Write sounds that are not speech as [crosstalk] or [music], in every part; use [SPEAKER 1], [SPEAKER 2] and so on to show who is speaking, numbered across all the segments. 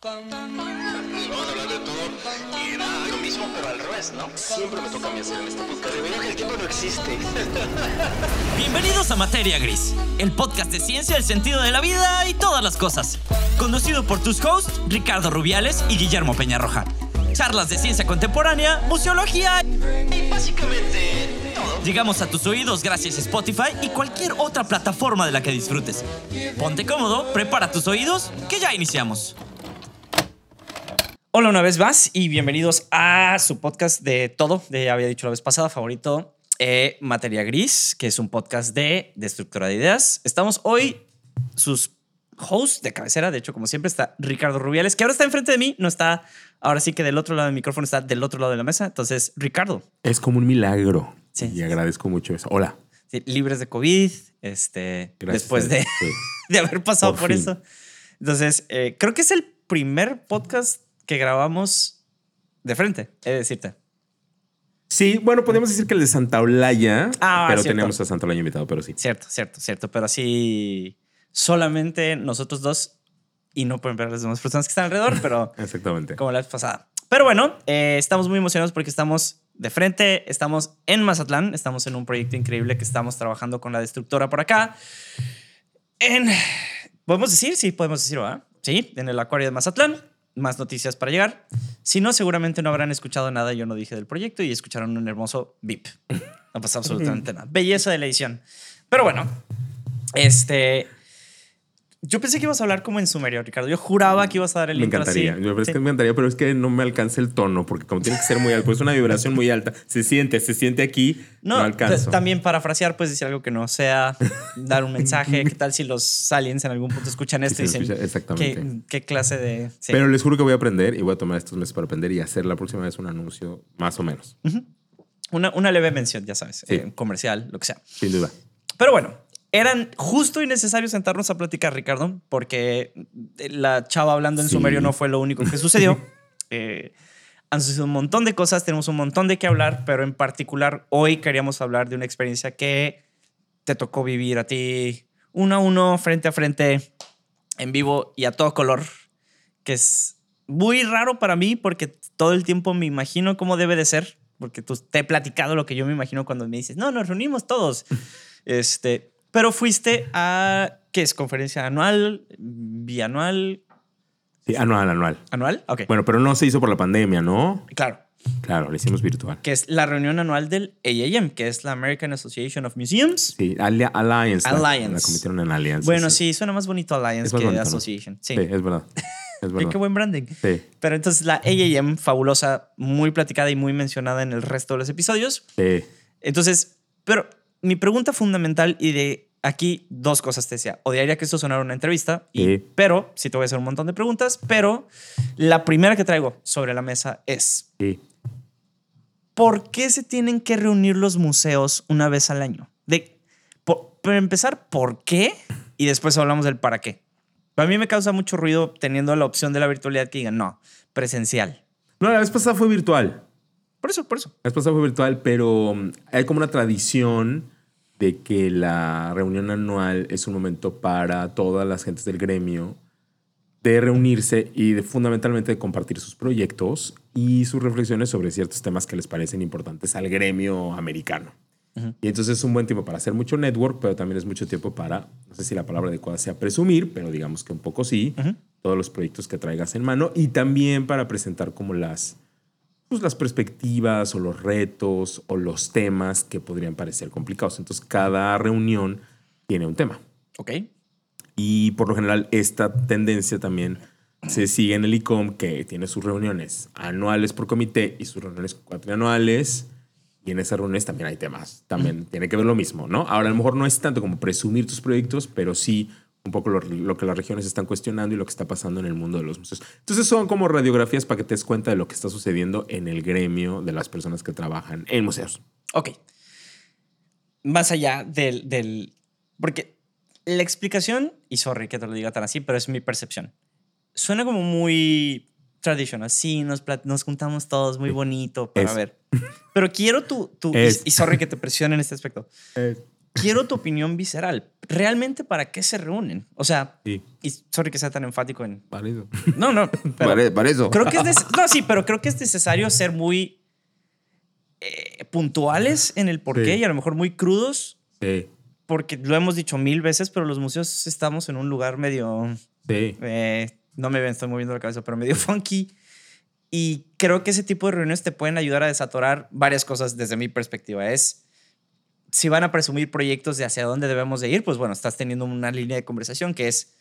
[SPEAKER 1] Vamos a hablar de todo y nada, lo mismo pero al revés, ¿no? Siempre me toca a mí hacer en este podcast. Debería que el tiempo no existe.
[SPEAKER 2] Bienvenidos a Materia Gris, el podcast de ciencia, el sentido de la vida y todas las cosas. Conducido por tus hosts, Ricardo Rubiales y Guillermo Peñarroja. Charlas de ciencia contemporánea, museología
[SPEAKER 1] Y básicamente todo.
[SPEAKER 2] Llegamos a tus oídos gracias a Spotify y cualquier otra plataforma de la que disfrutes. Ponte cómodo, prepara tus oídos, que ya iniciamos. Hola una vez más y bienvenidos a su podcast de todo, de ya había dicho la vez pasada, favorito, eh, Materia Gris, que es un podcast de destructora de ideas. Estamos hoy, sus hosts de cabecera, de hecho como siempre está Ricardo Rubiales, que ahora está enfrente de mí, no está, ahora sí que del otro lado del micrófono, está del otro lado de la mesa. Entonces, Ricardo,
[SPEAKER 3] Es como un milagro.
[SPEAKER 2] Sí.
[SPEAKER 3] Y agradezco mucho eso. Hola.
[SPEAKER 2] Sí, libres de COVID, este,
[SPEAKER 3] Gracias.
[SPEAKER 2] después de, [laughs] de haber pasado
[SPEAKER 3] Por
[SPEAKER 2] por, eso. Entonces, eh, creo que es el primer podcast que grabamos de frente, he de decirte.
[SPEAKER 3] Sí, bueno, podemos decir que el de Santa Olaya,
[SPEAKER 2] Ah,
[SPEAKER 3] pero
[SPEAKER 2] cierto.
[SPEAKER 3] tenemos a Santa Olaya invitado, pero sí.
[SPEAKER 2] Cierto, cierto, cierto, pero así solamente nosotros dos y no pueden ver las demás personas que están alrededor, pero [laughs]
[SPEAKER 3] Exactamente.
[SPEAKER 2] como la vez pasada. Pero bueno, eh, estamos muy emocionados porque estamos de frente, estamos en Mazatlán, estamos en un proyecto increíble que estamos trabajando con la destructora por acá. En, podemos decir, sí, podemos decir, ¿verdad? Sí, en el acuario de Mazatlán. Más noticias para llegar. Si no, seguramente no habrán escuchado nada, yo no dije del proyecto y escucharon un hermoso beep. No pasa absolutamente [laughs] nada. Belleza de la edición. Pero bueno, este. Yo pensé que ibas a hablar como en sumerio, Ricardo. Yo juraba que ibas a dar el
[SPEAKER 3] Me
[SPEAKER 2] intro así.
[SPEAKER 3] encantaría.
[SPEAKER 2] Sí.
[SPEAKER 3] me encantaría, pero es que no me alcanza el tono, porque como tiene que ser muy alto, pues es una vibración muy alta. Se siente, se siente aquí, no,
[SPEAKER 2] No,
[SPEAKER 3] alcanzo.
[SPEAKER 2] también parafrasear, puedes decir algo que no sea, dar un mensaje. ¿Qué tal si los aliens en algún punto escuchan [laughs] esto y dicen,
[SPEAKER 3] exactamente.
[SPEAKER 2] ¿qué, qué clase de...? sí.
[SPEAKER 3] Pero les juro que voy a aprender y voy a tomar estos meses para aprender y hacer la próxima vez un anuncio más o menos.
[SPEAKER 2] una, una leve mención, ya sabes,
[SPEAKER 3] Sí.
[SPEAKER 2] eh, comercial, lo que sea.
[SPEAKER 3] Sin duda.
[SPEAKER 2] Pero bueno, eran justo y necesario sentarnos a platicar, Ricardo, porque la chava hablando en
[SPEAKER 3] Sí.
[SPEAKER 2] sumerio no fue lo único que sucedió. [laughs] Eh, han sucedido un montón de cosas, tenemos un montón de qué hablar, pero en particular hoy queríamos hablar de una experiencia que te tocó vivir a ti uno a uno, frente a frente, en vivo y a todo color, que es muy raro para mí porque todo el tiempo me imagino cómo debe de ser, porque tú te he platicado lo que yo me imagino cuando me dices, no, nos reunimos todos. [laughs] Este, pero fuiste a, ¿qué es? ¿Conferencia anual? ¿Bianual?
[SPEAKER 3] Sí, anual, anual.
[SPEAKER 2] ¿Anual? Ok.
[SPEAKER 3] Bueno, pero no se hizo por la pandemia, ¿no?
[SPEAKER 2] Claro.
[SPEAKER 3] Claro, lo hicimos virtual.
[SPEAKER 2] Que es la reunión anual del AAM, que es la American Association of Museums.
[SPEAKER 3] Sí, Ali- Alliance. la-
[SPEAKER 2] Alliance.
[SPEAKER 3] La convirtieron en Alliance.
[SPEAKER 2] Bueno, sí, suena más bonito Alliance
[SPEAKER 3] más
[SPEAKER 2] que
[SPEAKER 3] bonito, ¿no?
[SPEAKER 2] Association. Sí.
[SPEAKER 3] Sí, es verdad. Es [laughs] verdad.
[SPEAKER 2] Qué buen branding.
[SPEAKER 3] Sí,
[SPEAKER 2] Pero entonces la AAM, fabulosa, muy platicada y muy mencionada en el resto de los episodios.
[SPEAKER 3] sí.
[SPEAKER 2] Entonces, pero mi pregunta fundamental y de aquí dos cosas te decía. Odiaría que esto sonara una entrevista, y,
[SPEAKER 3] Sí.
[SPEAKER 2] pero sí te voy a hacer un montón de preguntas, pero la primera que traigo sobre la mesa es,
[SPEAKER 3] sí.
[SPEAKER 2] ¿por qué se tienen que reunir los museos una vez al año? De, por, para empezar, ¿por qué? Y después hablamos del para qué. Para mí me causa mucho ruido teniendo la opción de la virtualidad que digan, no, presencial.
[SPEAKER 3] No, la vez pasada fue virtual.
[SPEAKER 2] Por eso, por eso.
[SPEAKER 3] La vez pasada fue virtual, pero um, hay como una tradición de que la reunión anual es un momento para todas las gentes del gremio de reunirse y de, fundamentalmente de compartir sus proyectos y sus reflexiones sobre ciertos temas que les parecen importantes al gremio americano. Y entonces es un buen tiempo para hacer mucho network, pero también es mucho tiempo para, no sé si la palabra adecuada sea presumir, pero digamos que un poco sí, todos los proyectos que traigas en mano y también para presentar como las, pues, las perspectivas o los retos o los temas que podrían parecer complicados. Entonces, cada reunión tiene un tema.
[SPEAKER 2] Ok.
[SPEAKER 3] Y por lo general, esta tendencia también se sigue en el ICOM, que tiene sus reuniones anuales por comité y sus reuniones cuatrianuales. Y en esas reuniones también hay temas. También tiene que ver lo mismo, ¿no? Ahora, a lo mejor no es tanto como presumir tus proyectos, pero sí un poco lo, lo que las regiones están cuestionando y lo que está pasando en el mundo de los museos. Entonces son como radiografías para que te des cuenta de lo que está sucediendo en el gremio de las personas que trabajan en museos.
[SPEAKER 2] Ok. Más allá del, del- Porque la explicación, y sorry que te lo diga tan así, pero es mi percepción. Suena como muy traditional. Sí, nos, nos juntamos todos muy bonito para
[SPEAKER 3] Es.
[SPEAKER 2] ver. Pero quiero tu... tu [laughs] y, sorry que te presione en este aspecto. Quiero tu opinión visceral. ¿Realmente para qué se reúnen? O sea,
[SPEAKER 3] Sí.
[SPEAKER 2] y sorry que sea tan enfático en...
[SPEAKER 3] Para eso.
[SPEAKER 2] No, no, [laughs] pero
[SPEAKER 3] Para, para eso.
[SPEAKER 2] creo que es... [laughs] No, sí, pero creo que es necesario ser muy eh, puntuales en el porqué
[SPEAKER 3] Sí.
[SPEAKER 2] y a lo mejor muy crudos,
[SPEAKER 3] Sí,
[SPEAKER 2] porque lo hemos dicho mil veces, pero los museos estamos en un lugar medio...
[SPEAKER 3] sí.
[SPEAKER 2] eh, no me ven, estoy moviendo la cabeza, pero medio [laughs] funky. Y creo que ese tipo de reuniones te pueden ayudar a desatorar varias cosas desde mi perspectiva. Es, si van a presumir proyectos de hacia dónde debemos de ir, pues bueno, estás teniendo una línea de conversación que es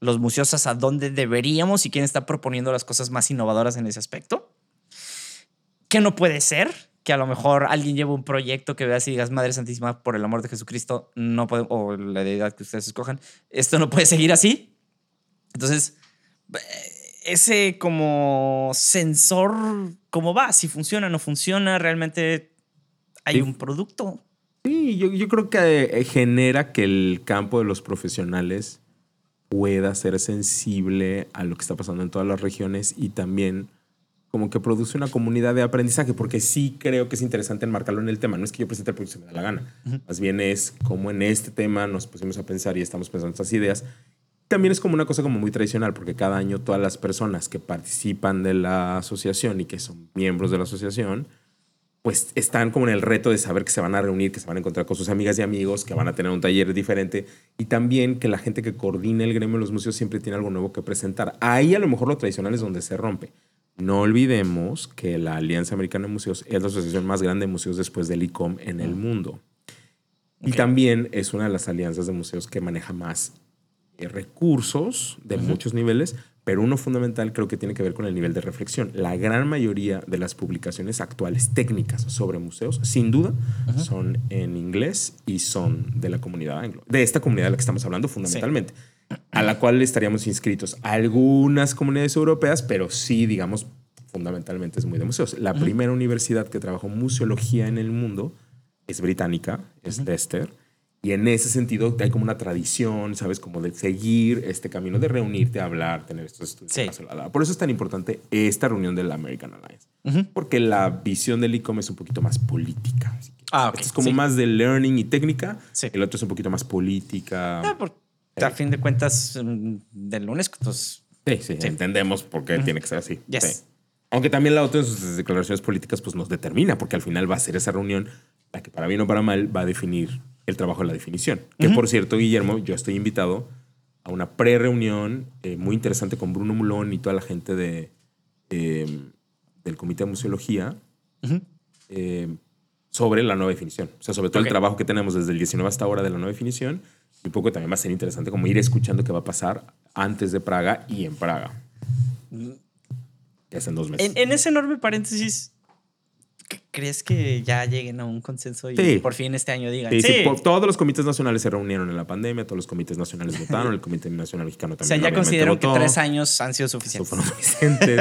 [SPEAKER 2] los museos hacia dónde deberíamos y quién está proponiendo las cosas más innovadoras en ese aspecto. ¿Qué no puede ser? Que a lo mejor alguien lleva un proyecto que veas y digas, Madre Santísima, por el amor de Jesucristo, no puede, o la deidad que ustedes escojan, esto no puede seguir así. Entonces, eh, ese como sensor, ¿cómo va? Si funciona, no funciona, realmente hay
[SPEAKER 3] Sí.
[SPEAKER 2] un producto.
[SPEAKER 3] Sí, yo, yo creo que eh, genera que el campo de los profesionales pueda ser sensible a lo que está pasando en todas las regiones y también como que produce una comunidad de aprendizaje, porque sí creo que es interesante enmarcarlo en el tema. No es que yo presente el proyecto si me da la gana. Más bien es como en este tema nos pusimos a pensar y estamos pensando estas ideas. También es como una cosa como muy tradicional, porque cada año todas las personas que participan de la asociación y que son miembros de la asociación, pues están como en el reto de saber que se van a reunir, que se van a encontrar con sus amigas y amigos, que van a tener un taller diferente y también que la gente que coordina el gremio de los museos siempre tiene algo nuevo que presentar. Ahí a lo mejor lo tradicional es donde se rompe. No olvidemos que la Alianza Americana de Museos es la asociación más grande de museos después del ICOM en el mundo. Y también es una de las alianzas de museos que maneja más eh, recursos de muchos niveles, pero uno fundamental creo que tiene que ver con el nivel de reflexión. La gran mayoría de las publicaciones actuales técnicas sobre museos, sin duda, son en inglés y son de la comunidad anglo, de esta comunidad de la que estamos hablando fundamentalmente, a la cual estaríamos inscritos algunas comunidades europeas, pero sí, digamos, fundamentalmente es muy de museos. La primera universidad que trabajó museología en el mundo es británica, es Leicester. Y en ese sentido hay como una tradición, ¿sabes? Como de seguir este camino de reunirte, hablar, tener estos estudios.
[SPEAKER 2] Sí.
[SPEAKER 3] Por eso es tan importante esta reunión de la American Alliance.
[SPEAKER 2] Ujú.
[SPEAKER 3] Porque la visión del ICOM es un poquito más política. si quieres.
[SPEAKER 2] Ah, ok,
[SPEAKER 3] Este es como
[SPEAKER 2] sí.
[SPEAKER 3] más de learning y técnica.
[SPEAKER 2] Sí.
[SPEAKER 3] El otro es un poquito más política.
[SPEAKER 2] Ah, porque a fin de cuentas, mm, del UNESCO, entonces,
[SPEAKER 3] Sí, sí, entendemos por qué tiene que ser así.
[SPEAKER 2] Yes.
[SPEAKER 3] Sí. Aunque también la OTAN en sus declaraciones políticas pues nos determina, porque al final va a ser esa reunión la que para bien o para mal va a definir el trabajo de la definición. Que por cierto, Guillermo, yo estoy invitado a una pre-reunión eh, muy interesante con Bruno Mulón y toda la gente de, eh, del Comité de Museología eh, sobre la nueva definición. O sea, sobre todo el trabajo que tenemos desde el 19 hasta ahora de la nueva definición. Y un poco también va a ser interesante como ir escuchando qué va a pasar antes de Praga y en Praga. Que es en dos meses.
[SPEAKER 2] En, en ese enorme paréntesis, ¿c- ¿crees que ya lleguen a un consenso y
[SPEAKER 3] Sí.
[SPEAKER 2] por fin este año digan?
[SPEAKER 3] Sí,
[SPEAKER 2] Sí,
[SPEAKER 3] por- todos los comités nacionales se reunieron en la pandemia, todos los comités nacionales votaron, el Comité Nacional Mexicano
[SPEAKER 2] o
[SPEAKER 3] también.
[SPEAKER 2] sea, ya
[SPEAKER 3] obviamente,
[SPEAKER 2] consideraron que
[SPEAKER 3] votó.
[SPEAKER 2] tres años han sido suficientes.
[SPEAKER 3] suficientes.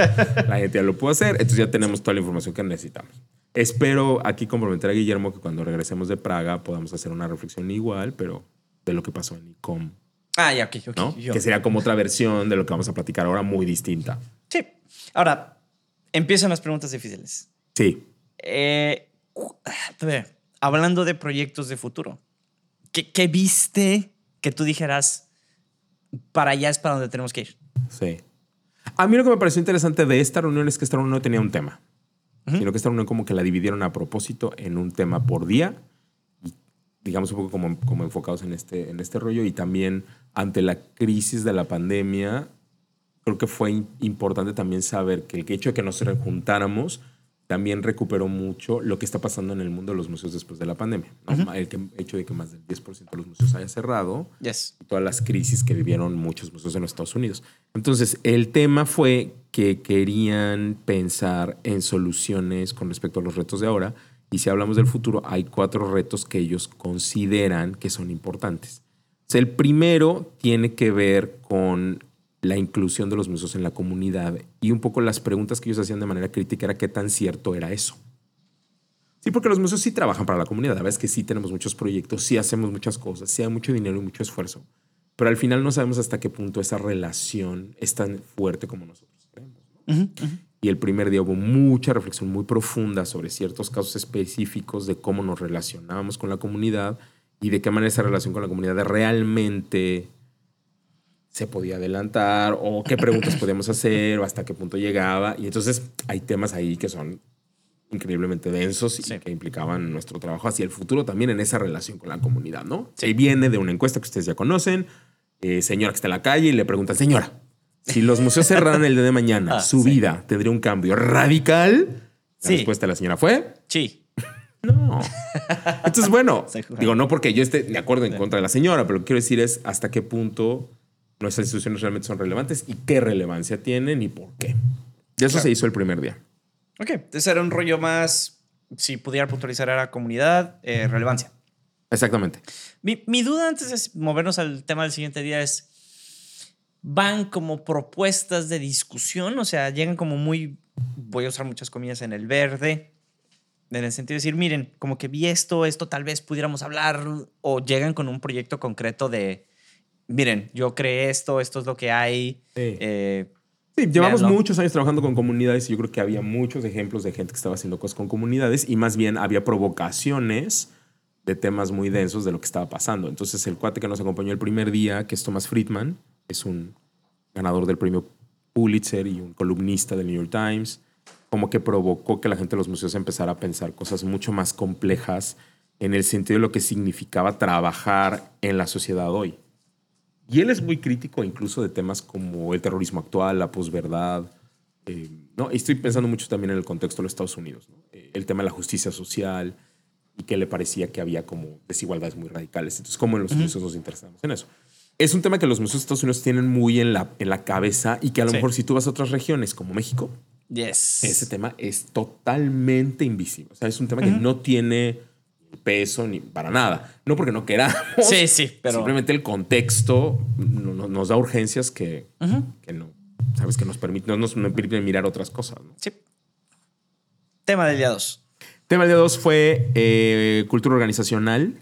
[SPEAKER 3] La gente ya lo pudo hacer. Entonces ya tenemos toda la información que necesitamos. Espero aquí comprometer a Guillermo que cuando regresemos de Praga podamos hacer una reflexión igual, pero de lo que pasó en ICOM,
[SPEAKER 2] Ah, ya, ok, ok.
[SPEAKER 3] ¿no?
[SPEAKER 2] yo-
[SPEAKER 3] Que sería como otra versión de lo que vamos a platicar ahora, muy distinta.
[SPEAKER 2] Sí. Ahora, empiezan las preguntas difíciles.
[SPEAKER 3] Sí.
[SPEAKER 2] Eh, cu- a ver, hablando de proyectos de futuro, ¿qué, qué viste que tú dijeras para allá es para donde tenemos que ir?
[SPEAKER 3] Sí. A mí lo que me pareció interesante de esta reunión es que esta reunión no tenía un tema, sino que esta reunión como que la dividieron a propósito en un tema por día, y digamos un poco como, como enfocados en este, en este rollo y también ante la crisis de la pandemia, creo que fue importante también saber que el hecho de que nos juntáramos también recuperó mucho lo que está pasando en el mundo de los museos después de la pandemia. ¿no? El que- hecho de que más del 10% de los museos haya cerrado,
[SPEAKER 2] Yes.
[SPEAKER 3] y todas las crisis que vivieron muchos museos en los Estados Unidos. Entonces, el tema fue que querían pensar en soluciones con respecto a los retos de ahora. Y si hablamos del futuro, hay cuatro retos que ellos consideran que son importantes. O sea, el primero tiene que ver con la inclusión de los museos en la comunidad y un poco las preguntas que ellos hacían de manera crítica era qué tan cierto era eso. Sí, porque los museos sí trabajan para la comunidad. La verdad es que sí tenemos muchos proyectos, sí hacemos muchas cosas, sí hay mucho dinero y mucho esfuerzo. Pero al final no sabemos hasta qué punto esa relación es tan fuerte como nosotros creemos. Y el primer día hubo mucha reflexión muy profunda sobre ciertos casos específicos de cómo nos relacionábamos con la comunidad y de qué manera esa relación con la comunidad realmente se podía adelantar o qué preguntas [laughs] podíamos hacer o hasta qué punto llegaba. Y entonces hay temas ahí que son increíblemente densos y
[SPEAKER 2] Sí.
[SPEAKER 3] que implicaban nuestro trabajo hacia el futuro también en esa relación con la comunidad, ¿no? Se viene de una encuesta que ustedes ya conocen, eh, señora que está en la calle y le preguntan, señora, si los museos cerraran el día de mañana,
[SPEAKER 2] Ah,
[SPEAKER 3] su
[SPEAKER 2] sí.
[SPEAKER 3] vida tendría un cambio radical. La
[SPEAKER 2] Sí.
[SPEAKER 3] respuesta de la señora fue,
[SPEAKER 2] Sí.
[SPEAKER 3] no. Entonces, bueno, [laughs] digo, no porque yo esté de acuerdo en contra de la señora, pero lo que quiero decir es hasta qué punto nuestras instituciones realmente son relevantes y qué relevancia tienen y por qué. Y eso
[SPEAKER 2] Claro.
[SPEAKER 3] se hizo el primer día.
[SPEAKER 2] Ok, entonces era un rollo más, si pudiera puntualizar, era comunidad, eh, relevancia.
[SPEAKER 3] Exactamente.
[SPEAKER 2] Mi, mi duda antes de movernos al tema del siguiente día es, ¿van como propuestas de discusión? O sea, llegan como muy, voy a usar muchas comillas en el verde, en el sentido de decir, miren, como que vi esto, esto tal vez pudiéramos hablar, o llegan con un proyecto concreto de, miren, yo creé esto, esto es lo que hay.
[SPEAKER 3] Sí.
[SPEAKER 2] eh,
[SPEAKER 3] Sí, llevamos muchos años trabajando con comunidades y yo creo que había muchos ejemplos de gente que estaba haciendo cosas con comunidades y más bien había provocaciones de temas muy densos de lo que estaba pasando. Entonces el cuate que nos acompañó el primer día, que es Thomas Friedman, es un ganador del premio Pulitzer y un columnista del New York Times, como que provocó que la gente de los museos empezara a pensar cosas mucho más complejas en el sentido de lo que significaba trabajar en la sociedad hoy. Y él es muy crítico incluso de temas como el terrorismo actual, la posverdad. eh, ¿no? Y estoy pensando mucho también en el contexto de los Estados Unidos. ¿no? Eh, el tema de la justicia social y que le parecía que había como desigualdades muy radicales. Entonces, ¿cómo en los museos nos interesamos en eso? Es un tema que los museos de Estados Unidos tienen muy en la, en la cabeza y que a lo
[SPEAKER 2] Sí.
[SPEAKER 3] mejor si tú vas a otras regiones como México,
[SPEAKER 2] yes.
[SPEAKER 3] ese tema es totalmente invisible. O sea, es un tema que no tiene peso ni para nada. No porque no queramos.
[SPEAKER 2] Sí, sí, [laughs] pero...
[SPEAKER 3] Simplemente el contexto no- no- nos da urgencias que, que no, sabes, que nos permiten, no nos permiten mirar otras cosas. ¿no?
[SPEAKER 2] Sí. Tema del día 2.
[SPEAKER 3] Tema del día dos fue eh, cultura organizacional.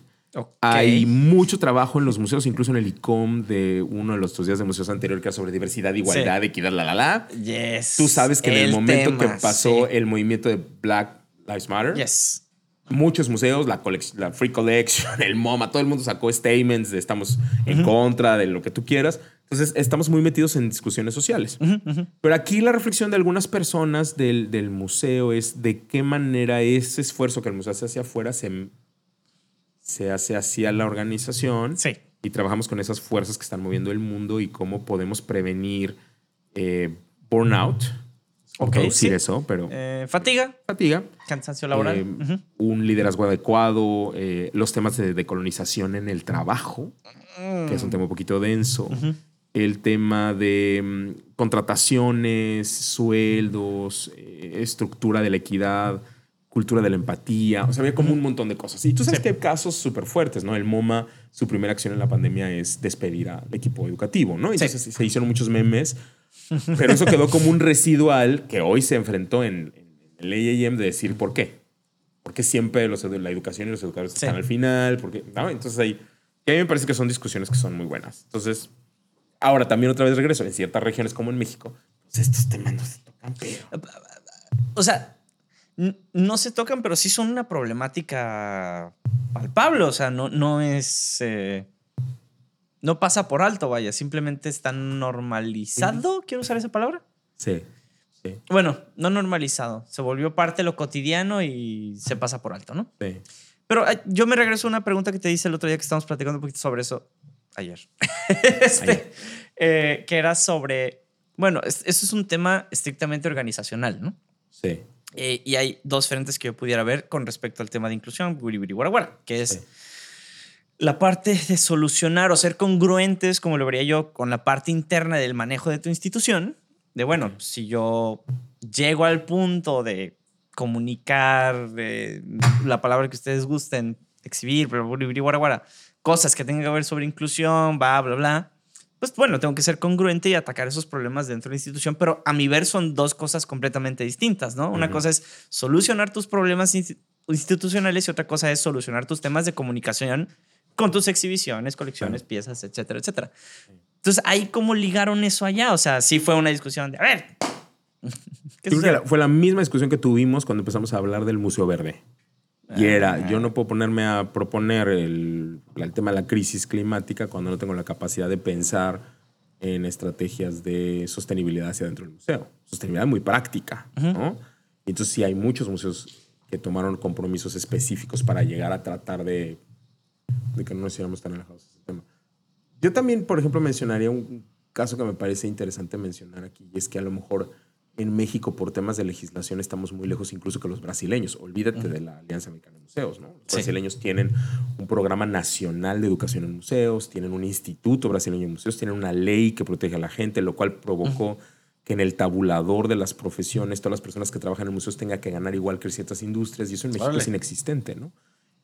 [SPEAKER 3] Hay mucho trabajo en los museos, incluso en el ICOM de uno de los dos días de museos anterior que era sobre diversidad, igualdad, equidad, la, la, la.
[SPEAKER 2] Yes.
[SPEAKER 3] Tú sabes que en el, momento
[SPEAKER 2] tema,
[SPEAKER 3] que pasó
[SPEAKER 2] sí.
[SPEAKER 3] el movimiento de Black Lives Matter,
[SPEAKER 2] Yes.
[SPEAKER 3] Muchos museos, la, la Free Collection, [laughs] el MoMA, todo el mundo sacó statements de estamos en contra de lo que tú quieras. Entonces, estamos muy metidos en discusiones sociales. Pero aquí la reflexión de algunas personas del, del museo es de qué manera ese esfuerzo que el museo hace hacia afuera se, se hace hacia la organización.
[SPEAKER 2] Sí.
[SPEAKER 3] Y trabajamos con esas fuerzas que están moviendo el mundo y cómo podemos prevenir eh, burnout. O
[SPEAKER 2] Ok,
[SPEAKER 3] producir
[SPEAKER 2] sí.
[SPEAKER 3] eso, pero
[SPEAKER 2] Eh, fatiga,
[SPEAKER 3] fatiga.
[SPEAKER 2] cansancio laboral.
[SPEAKER 3] Eh, un liderazgo adecuado, eh, los temas de decolonización en el trabajo, que es un tema un poquito denso, el tema de mm, contrataciones, sueldos, estructura de la equidad, cultura de la empatía, o sea, había como un montón de cosas. Y tú sabes
[SPEAKER 2] Sí.
[SPEAKER 3] que hay casos súper fuertes, ¿no? El MoMA, su primera acción en la pandemia es despedir al equipo educativo, ¿no? Entonces se hicieron muchos memes, pero eso quedó como un residual que hoy se enfrentó en, en el AAM de decir por qué. Porque siempre los, la educación y los educadores
[SPEAKER 2] Sí.
[SPEAKER 3] están al final, porque, ¿no? Entonces ahí, que a mí me parece que son discusiones que son muy buenas. Entonces, ahora también otra vez regreso, en ciertas regiones como en México, pues estos temas no se tocan, pero...
[SPEAKER 2] O sea, no se tocan, pero sí son una problemática palpable. O sea, no, no es. eh, no pasa por alto, vaya. Simplemente está normalizado. ¿Quiero usar esa palabra?
[SPEAKER 3] Sí, sí,
[SPEAKER 2] Bueno, no normalizado. Se volvió parte de lo cotidiano y se pasa por alto, ¿no?
[SPEAKER 3] sí.
[SPEAKER 2] Pero yo me regreso a una pregunta que te hice el otro día que estábamos platicando un poquito sobre eso. Ayer. [laughs] Este,
[SPEAKER 3] Ayer.
[SPEAKER 2] eh, que era sobre. Bueno, es- eso es un tema estrictamente organizacional, ¿no?
[SPEAKER 3] sí.
[SPEAKER 2] Eh, y hay dos frentes que yo pudiera ver con respecto al tema de inclusión, guara, guara, que es
[SPEAKER 3] Sí.
[SPEAKER 2] La parte de solucionar o ser congruentes, como lo vería yo, con la parte interna del manejo de tu institución. De bueno, si yo llego al punto de comunicar de la palabra que ustedes gusten, exhibir, pero wiri, wiri, guara, guara, cosas que tengan que ver sobre inclusión, bla, bla, bla. Pues bueno, tengo que ser congruente y atacar esos problemas dentro de la institución, pero a mi ver son dos cosas completamente distintas, ¿no? Una cosa es solucionar tus problemas insti- institucionales y otra cosa es solucionar tus temas de comunicación con tus exhibiciones, colecciones, piezas, etcétera, etcétera. Entonces, ahí cómo ligaron eso allá, o sea, sí fue una discusión de, a ver, [laughs] ¿qué
[SPEAKER 3] Yo creo que la- fue la misma discusión que tuvimos cuando empezamos a hablar del Museo Verde. Y era, yo no puedo ponerme a proponer el, el tema de la crisis climática cuando no tengo la capacidad de pensar en estrategias de sostenibilidad hacia dentro del museo. Sostenibilidad muy práctica, ¿no? Y entonces sí hay muchos museos que tomaron compromisos específicos para llegar a tratar de, de que no nos hiciéramos tan alejados de ese tema. Yo también, por ejemplo, mencionaría un caso que me parece interesante mencionar aquí, y es que a lo mejor en México por temas de legislación estamos muy lejos incluso que los brasileños. Olvídate de la Alianza Americana de Museos, ¿no? Los
[SPEAKER 2] Sí.
[SPEAKER 3] brasileños tienen un programa nacional de educación en museos, tienen un instituto brasileño de museos, tienen una ley que protege a la gente, lo cual provocó que en el tabulador de las profesiones todas las personas que trabajan en museos tengan que ganar igual que ciertas industrias y eso en México
[SPEAKER 2] Órale.
[SPEAKER 3] es inexistente, ¿no?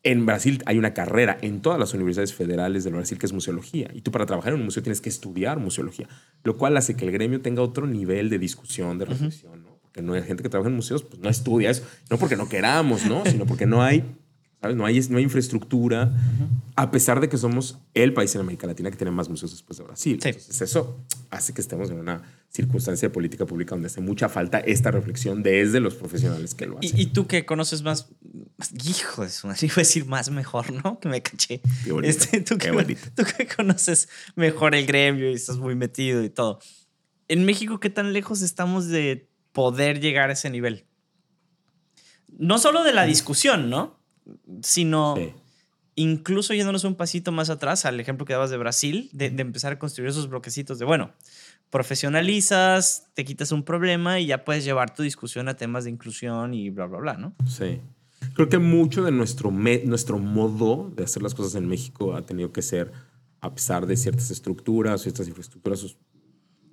[SPEAKER 3] En Brasil hay una carrera en todas las universidades federales del Brasil que es museología. Y tú para trabajar en un museo tienes que estudiar museología, lo cual hace que el gremio tenga otro nivel de discusión, de reflexión, ¿no? Porque no hay gente que trabaja en museos, pues no estudia eso. No porque no queramos, ¿no? Sino porque no hay, ¿sabes? No hay, no hay infraestructura, a pesar de que somos el país en América Latina que tiene más museos después de Brasil.
[SPEAKER 2] Sí.
[SPEAKER 3] Entonces eso hace que estemos en una circunstancia de política pública donde hace mucha falta esta reflexión desde los profesionales que lo hacen.
[SPEAKER 2] Y, y tú que conoces más, hijo de su madre, [laughs] iba a decir más mejor, ¿no? Que me caché.
[SPEAKER 3] Qué bonito,
[SPEAKER 2] Este, tú,
[SPEAKER 3] qué
[SPEAKER 2] que,
[SPEAKER 3] bonito.
[SPEAKER 2] tú que conoces mejor el gremio y estás muy metido y todo. En México, ¿qué tan lejos estamos de poder llegar a ese nivel? No solo de la discusión, ¿no? Sino
[SPEAKER 3] Sí.
[SPEAKER 2] incluso yéndonos un pasito más atrás al ejemplo que dabas de Brasil, de, de empezar a construir esos bloquecitos de, bueno, profesionalizas, te quitas un problema y ya puedes llevar tu discusión a temas de inclusión y bla, bla, bla, ¿no?
[SPEAKER 3] Sí. Creo que mucho de nuestro, nuestro modo de hacer las cosas en México ha tenido que ser, a pesar de ciertas estructuras, ciertas infraestructuras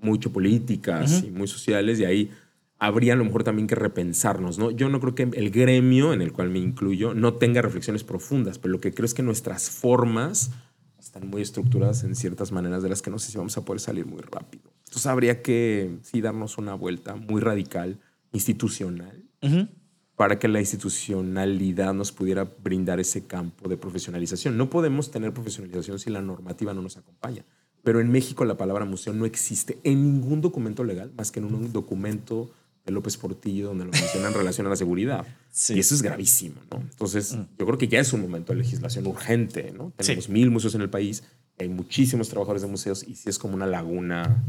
[SPEAKER 3] mucho políticas y muy sociales, y ahí habría a lo mejor también que repensarnos, ¿no? Yo no creo que el gremio, en el cual me incluyo, no tenga reflexiones profundas, pero lo que creo es que nuestras formas están muy estructuradas en ciertas maneras de las que no sé si vamos a poder salir muy rápido. Entonces habría que, sí, darnos una vuelta muy radical, institucional,
[SPEAKER 2] Ujú.
[SPEAKER 3] para que la institucionalidad nos pudiera brindar ese campo de profesionalización. No podemos tener profesionalización si la normativa no nos acompaña. Pero en México la palabra museo no existe en ningún documento legal más que en un documento de López Portillo donde lo mencionan en relación a la seguridad.
[SPEAKER 2] Sí.
[SPEAKER 3] Y eso es gravísimo, ¿no? Entonces, yo creo que ya es un momento de legislación urgente, ¿no?
[SPEAKER 2] Sí.
[SPEAKER 3] Tenemos mil museos en el país, hay muchísimos trabajadores de museos y sí es como una laguna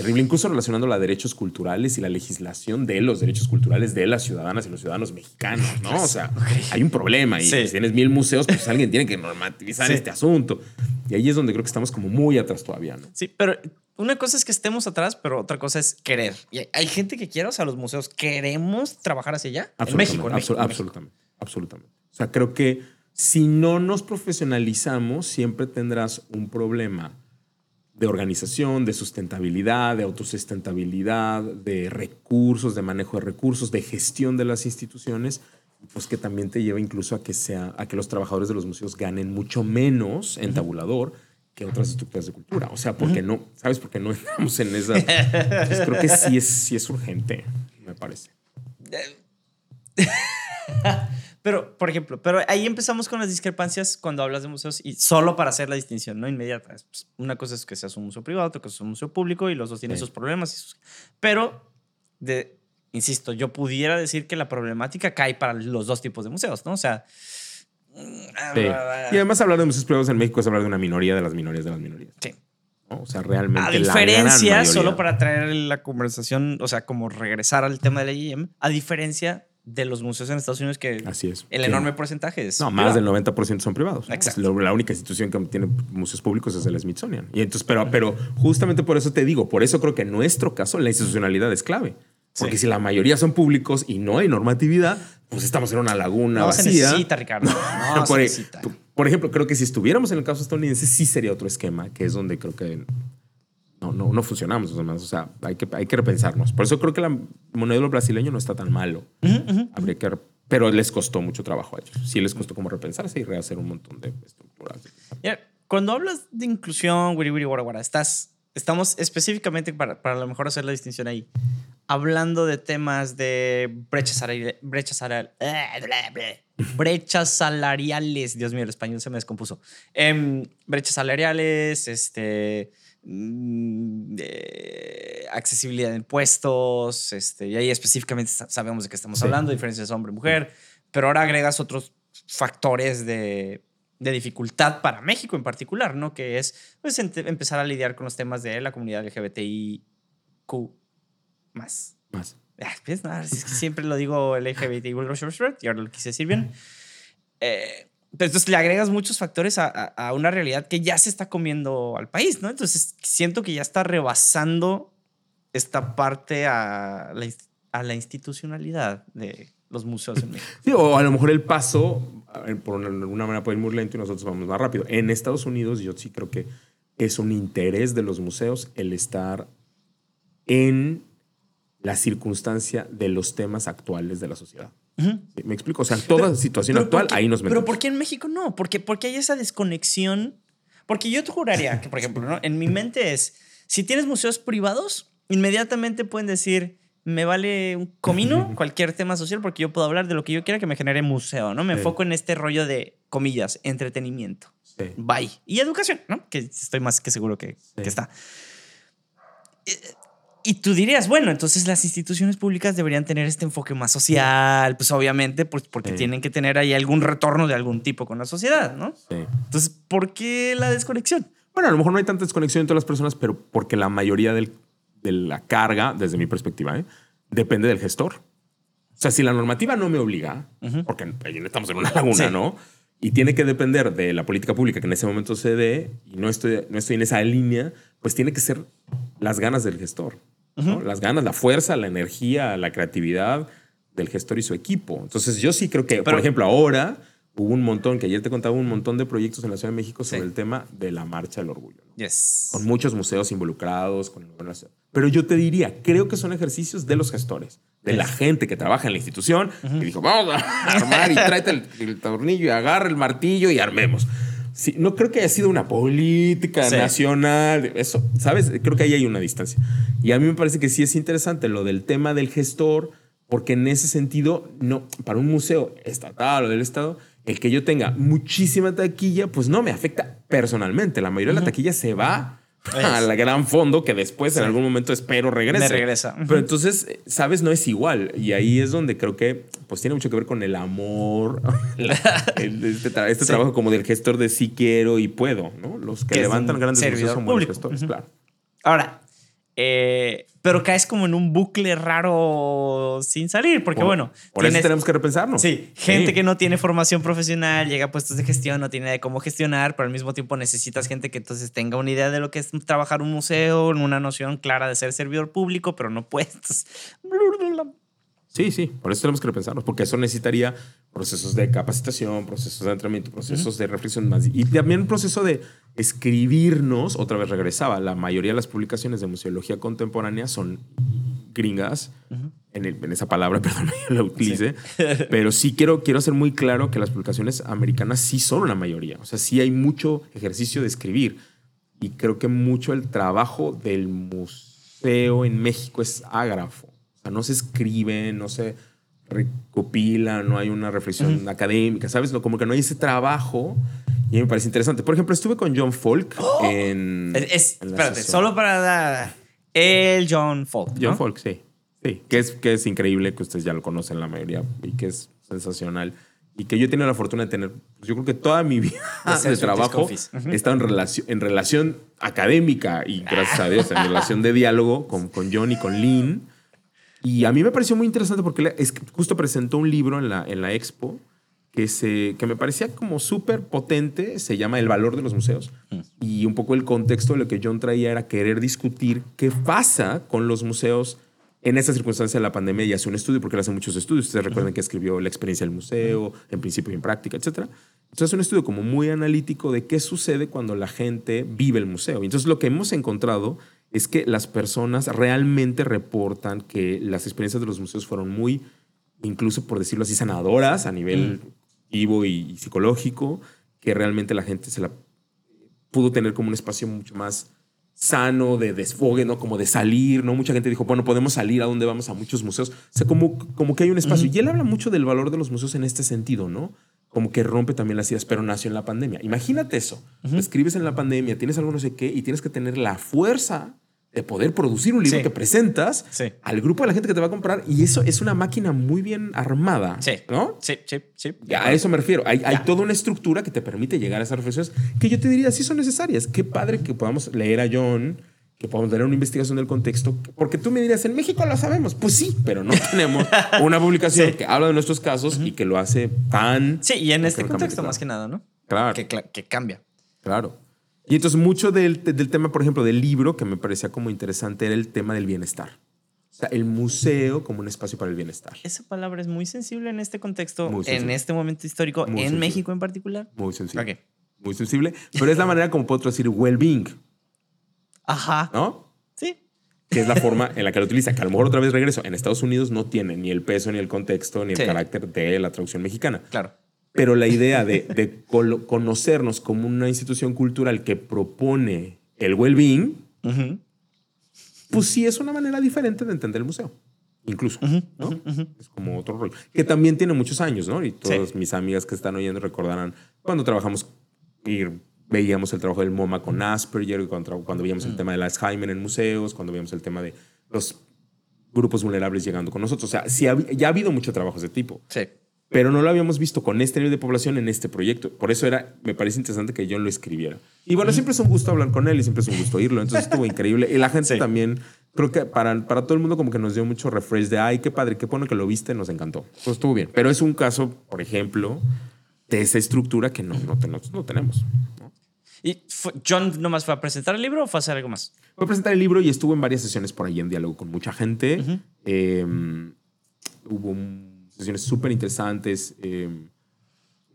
[SPEAKER 3] terrible, incluso relacionando la derechos culturales y la legislación de los derechos culturales de las ciudadanas y los ciudadanos mexicanos, ¿no? O sea, hay un problema y
[SPEAKER 2] Sí.
[SPEAKER 3] si tienes mil museos, pues alguien tiene que normativizar
[SPEAKER 2] Sí.
[SPEAKER 3] este asunto. Y ahí es donde creo que estamos como muy atrás todavía, ¿no?
[SPEAKER 2] Sí, pero una cosa es que estemos atrás, pero otra cosa es querer. Y hay, gente que quiere, o sea, los museos queremos trabajar hacia allá. En México, en
[SPEAKER 3] Absolutamente,
[SPEAKER 2] México, en México.
[SPEAKER 3] absolutamente, absolutamente. O sea, creo que si no nos profesionalizamos, siempre tendrás un problema de organización, de sustentabilidad, de autosustentabilidad, de recursos, de manejo de recursos, de gestión de las instituciones, pues que también te lleva incluso a que sea a que los trabajadores de los museos ganen mucho menos en tabulador que otras estructuras de cultura. O sea, porque no, ¿sabes? Porque no estamos en esa. Entonces, [laughs] creo que sí es, sí es urgente, me parece. [laughs]
[SPEAKER 2] Pero, por ejemplo, pero ahí empezamos con las discrepancias cuando hablas de museos y solo para hacer la distinción, no inmediata. Es, pues, una cosa es que seas un museo privado, otra cosa es un museo público y los dos tienen
[SPEAKER 3] Sí.
[SPEAKER 2] sus problemas. y sus- pero, de, insisto, yo pudiera decir que la problemática cae para los dos tipos de museos, ¿no? O sea...
[SPEAKER 3] Sí. Y además hablar de museos privados en México es hablar de una minoría de las minorías de las minorías.
[SPEAKER 2] Sí.
[SPEAKER 3] ¿no? O sea, realmente.
[SPEAKER 2] A
[SPEAKER 3] la gran
[SPEAKER 2] diferencia, solo para traer la conversación, o sea, como regresar al tema de la IEM, a diferencia de los museos en Estados Unidos que
[SPEAKER 3] Así es.
[SPEAKER 2] el enorme porcentaje es...
[SPEAKER 3] No, más del 90% son privados. ¿no?
[SPEAKER 2] Exacto.
[SPEAKER 3] La única institución que tiene museos públicos es el Smithsonian. Y entonces, pero, pero justamente por eso te digo, por eso creo que en nuestro caso la institucionalidad es clave. Porque
[SPEAKER 2] Sí.
[SPEAKER 3] si la mayoría son públicos y no hay normatividad, pues estamos en una laguna
[SPEAKER 2] No se
[SPEAKER 3] vacía.
[SPEAKER 2] necesita, Ricardo. No [laughs] se
[SPEAKER 3] por, e-
[SPEAKER 2] necesita.
[SPEAKER 3] por ejemplo, creo que si estuviéramos en el caso estadounidense, sí sería otro esquema, que es donde creo que no, no, no funcionamos. O sea, hay que, hay que repensarnos. Por eso creo que el modelo brasileño no está tan malo. Habría que, pero les costó mucho trabajo a ellos. Sí les costó como repensarse y rehacer un montón de estructuras.
[SPEAKER 2] Mira, cuando hablas de inclusión, wiri, wiri, guara, guara, estás, estamos específicamente para, para a lo mejor hacer la distinción ahí, hablando de temas de brechas salariales, brechas, salarial- brechas salariales, Dios mío, el español se me descompuso, Em, brechas salariales, este, mm, de accesibilidad de impuestos, este, y ahí específicamente sa- sabemos de qué estamos
[SPEAKER 3] Sí.
[SPEAKER 2] hablando, diferencias hombre-mujer, pero ahora agregas otros factores de, de dificultad para México en particular, ¿no? Que es pues, empezar a lidiar con los temas de la comunidad LGBTIQ más.
[SPEAKER 3] Más.
[SPEAKER 2] Ah, es que siempre lo digo LGBTIQ y ahora lo quise decir bien. Eh, entonces le agregas muchos factores a, a- una realidad que ya se está comiendo al país, ¿no? Entonces siento que ya está rebasando esta parte a la, a la institucionalidad de los museos en México.
[SPEAKER 3] Sí, o a lo mejor el paso, por alguna manera puede ir muy lento y nosotros vamos más rápido. En Estados Unidos yo sí creo que es un interés de los museos el estar en la circunstancia de los temas actuales de la sociedad. ¿Sí? ¿Me explico? O sea, toda situación
[SPEAKER 2] Pero
[SPEAKER 3] actual,
[SPEAKER 2] ¿por qué-
[SPEAKER 3] ahí nos
[SPEAKER 2] Pero
[SPEAKER 3] metemos.
[SPEAKER 2] ¿por qué en México no? Porque, porque hay esa desconexión. Porque yo te juraría que, por ejemplo, ¿no? en mi mente es, si tienes museos privados, inmediatamente pueden decir, me vale un comino cualquier tema social porque yo puedo hablar de lo que yo quiera que me genere museo, ¿no? Me
[SPEAKER 3] Sí.
[SPEAKER 2] enfoco en este rollo de, comillas, entretenimiento.
[SPEAKER 3] Sí.
[SPEAKER 2] Bye. Y educación, ¿no? Que estoy más que seguro que,
[SPEAKER 3] Sí.
[SPEAKER 2] que está. Y tú dirías, bueno, entonces las instituciones públicas deberían tener este enfoque más social, pues obviamente, pues porque
[SPEAKER 3] Sí.
[SPEAKER 2] tienen que tener ahí algún retorno de algún tipo con la sociedad, ¿no?
[SPEAKER 3] Sí.
[SPEAKER 2] Entonces, ¿por qué la desconexión?
[SPEAKER 3] Bueno, a lo mejor no hay tanta desconexión entre las personas, pero porque la mayoría del- de la carga, desde mi perspectiva, ¿eh? depende del gestor. O sea, si la normativa no me obliga,
[SPEAKER 2] Ujú.
[SPEAKER 3] porque ahí no estamos en una laguna,
[SPEAKER 2] Sí.
[SPEAKER 3] ¿no? Y tiene que depender de la política pública que en ese momento se dé, y no estoy, no estoy en esa línea, pues tiene que ser las ganas del gestor. Las ganas, la fuerza, la energía, la creatividad del gestor y su equipo. Entonces, yo sí creo que, por ejemplo, ahora hubo un montón, que ayer te contaba un montón de proyectos en la Ciudad de México sobre
[SPEAKER 2] Sí.
[SPEAKER 3] el tema de la marcha del orgullo. ¿no?
[SPEAKER 2] Yes.
[SPEAKER 3] Con muchos museos involucrados, con el. Pero yo te diría, creo que son ejercicios de los gestores, de la gente que trabaja en la institución y dijo, vamos a armar y tráete el, el tornillo y agarra el martillo y armemos. Sí, no creo que haya sido una política
[SPEAKER 2] Sí.
[SPEAKER 3] nacional, eso, ¿sabes? Creo que ahí hay una distancia. Y a mí me parece que sí es interesante lo del tema del gestor, porque en ese sentido, no, para un museo estatal o del Estado, el que yo tenga muchísima taquilla, pues no me afecta personalmente. La mayoría de la taquilla se va [laughs] a la gran fondo que después en algún momento espero regrese.
[SPEAKER 2] Me regresa.
[SPEAKER 3] Pero entonces, sabes, no es igual. Y ahí es donde creo que pues tiene mucho que ver con el amor, [laughs] el- este, tra- este
[SPEAKER 2] Sí.
[SPEAKER 3] trabajo como del gestor de sí quiero y puedo, ¿no? Los que levantan grandes buenos
[SPEAKER 2] público.
[SPEAKER 3] gestores, claro.
[SPEAKER 2] Ahora, eh, pero caes como en un bucle raro sin salir, porque
[SPEAKER 3] Por-
[SPEAKER 2] bueno,
[SPEAKER 3] por eso tenemos que repensarnos.
[SPEAKER 2] Sí, gente
[SPEAKER 3] Sí.
[SPEAKER 2] que no tiene formación profesional, llega a puestos de gestión, no tiene idea de cómo gestionar, pero al mismo tiempo necesitas gente que entonces tenga una idea de lo que es trabajar un museo, una noción clara de ser servidor público, pero no puedes.
[SPEAKER 3] Sí, sí, por eso tenemos que repensarnos, porque eso necesitaría procesos de capacitación, procesos de entrenamiento, procesos de reflexión más. Y también un proceso de escribirnos, otra vez regresaba, la mayoría de las publicaciones de museología contemporánea son gringas, en, el- en esa palabra, [laughs] perdón, yo la utilice, [laughs] pero sí quiero, quiero hacer muy claro que las publicaciones americanas sí son una mayoría, o sea, sí hay mucho ejercicio de escribir y creo que mucho el trabajo del museo en México es ágrafo. Sea, no se escribe, no se recopila, no hay una reflexión académica, ¿sabes? No, como que no hay ese trabajo y me parece interesante. Por ejemplo, estuve con John Folk en...
[SPEAKER 2] es, es-
[SPEAKER 3] en la
[SPEAKER 2] espérate,
[SPEAKER 3] sesión.
[SPEAKER 2] solo para dar el John Folk. ¿no?
[SPEAKER 3] John Folk, sí. Sí, que es, que es increíble, que ustedes ya lo conocen la mayoría y que es sensacional. Y que yo he tenido la fortuna de tener, pues yo creo que toda mi [laughs] vida
[SPEAKER 2] De
[SPEAKER 3] de trabajo.
[SPEAKER 2] Ujú.
[SPEAKER 3] he estado en relación, en relación académica y gracias a Dios, en relación de diálogo con, con John y con Lynn. Y a mí me pareció muy interesante porque es justo presentó un libro en la, en la expo que, se, que me parecía como súper potente, se llama El valor de los museos. Y un poco el contexto de lo que John traía era querer discutir qué pasa con los museos en esta circunstancia de la pandemia y hace un estudio, porque él hace muchos estudios. Ustedes recuerdan que escribió La experiencia del museo, en principio y en práctica, etc. Entonces, es un estudio como muy analítico de qué sucede cuando la gente vive el museo. Y entonces, lo que hemos encontrado es que las personas realmente reportan que las experiencias de los museos fueron muy, incluso por decirlo así, sanadoras a nivel vivo y, y psicológico, que realmente la gente se la pudo tener como un espacio mucho más sano, de desfogue, ¿no? Como de salir, ¿no? Mucha gente dijo, bueno, podemos salir a donde vamos a muchos museos. O sea, como, como que hay un espacio. Y él habla mucho del valor de los museos en este sentido, ¿no? Como que rompe también las ideas, pero nació en la pandemia. Imagínate eso. Escribes en la pandemia, tienes algo no sé qué, y tienes que tener la fuerza de poder producir un libro
[SPEAKER 2] Sí.
[SPEAKER 3] que presentas
[SPEAKER 2] Sí.
[SPEAKER 3] al grupo de la gente que te va a comprar y eso es una máquina muy bien armada,
[SPEAKER 2] Sí.
[SPEAKER 3] ¿no?
[SPEAKER 2] Sí, sí, sí.
[SPEAKER 3] Ya, a eso me refiero. Hay, hay toda una estructura que te permite llegar a esas reflexiones que yo te diría sí son necesarias. Qué padre que podamos leer a John, que podamos tener una investigación del contexto. Porque tú me dirías, en México lo sabemos. Pues sí, pero no tenemos [laughs] una publicación
[SPEAKER 2] Sí.
[SPEAKER 3] que habla de nuestros casos y que lo hace tan...
[SPEAKER 2] Sí, y en este contexto
[SPEAKER 3] claro.
[SPEAKER 2] más que nada, ¿no?
[SPEAKER 3] Claro.
[SPEAKER 2] Que, cambia.
[SPEAKER 3] Claro. Y entonces mucho del, del tema, por ejemplo, del libro que me parecía como interesante era el tema del bienestar. O sea, el museo como un espacio para el bienestar.
[SPEAKER 2] Esa palabra es muy sensible en este contexto, en este momento histórico,
[SPEAKER 3] Muy
[SPEAKER 2] en
[SPEAKER 3] sensible.
[SPEAKER 2] México en particular.
[SPEAKER 3] Muy sensible.
[SPEAKER 2] Ok.
[SPEAKER 3] Muy sensible. Pero es la manera como puedo decir well-being,
[SPEAKER 2] Ajá.
[SPEAKER 3] ¿no?
[SPEAKER 2] Sí.
[SPEAKER 3] que es la forma en la que lo utiliza. Que a lo mejor otra vez regreso. En Estados Unidos no tiene ni el peso, ni el contexto, ni el
[SPEAKER 2] Sí.
[SPEAKER 3] carácter de la traducción mexicana.
[SPEAKER 2] Claro.
[SPEAKER 3] Pero la idea de, conocernos como una institución cultural que propone el well-being, pues sí es una manera diferente de entender el museo. Incluso, ¿no? Es como otro rollo. Que también tiene muchos años, ¿no? Y todas
[SPEAKER 2] Sí.
[SPEAKER 3] mis amigas que están oyendo recordarán cuando trabajamos y veíamos el trabajo del MoMA con Asperger, cuando, cuando veíamos el tema del Alzheimer en museos, cuando veíamos el tema de los grupos vulnerables llegando con nosotros. O sea, sí ya ha habido mucho trabajo de ese tipo,
[SPEAKER 2] Sí.
[SPEAKER 3] pero no lo habíamos visto con este nivel de población en este proyecto. Por eso era, me parece interesante que John lo escribiera. Y bueno, siempre es un gusto hablar con él y siempre es un gusto oírlo. Entonces estuvo [laughs] increíble. Y la gente
[SPEAKER 2] Sí.
[SPEAKER 3] también, creo que para, para todo el mundo como que nos dio mucho refresh de, ay, qué padre, qué bueno que lo viste, nos encantó. Pues estuvo bien. Pero es un caso, por ejemplo, de esa estructura que no, no, tenemos, no tenemos. ¿no?
[SPEAKER 2] ¿Y fue- John nomás fue a presentar el libro o fue a hacer algo más?
[SPEAKER 3] Fue a presentar el libro y estuvo en varias sesiones por ahí en diálogo con mucha gente. Eh, hubo sesiones súper interesantes eh,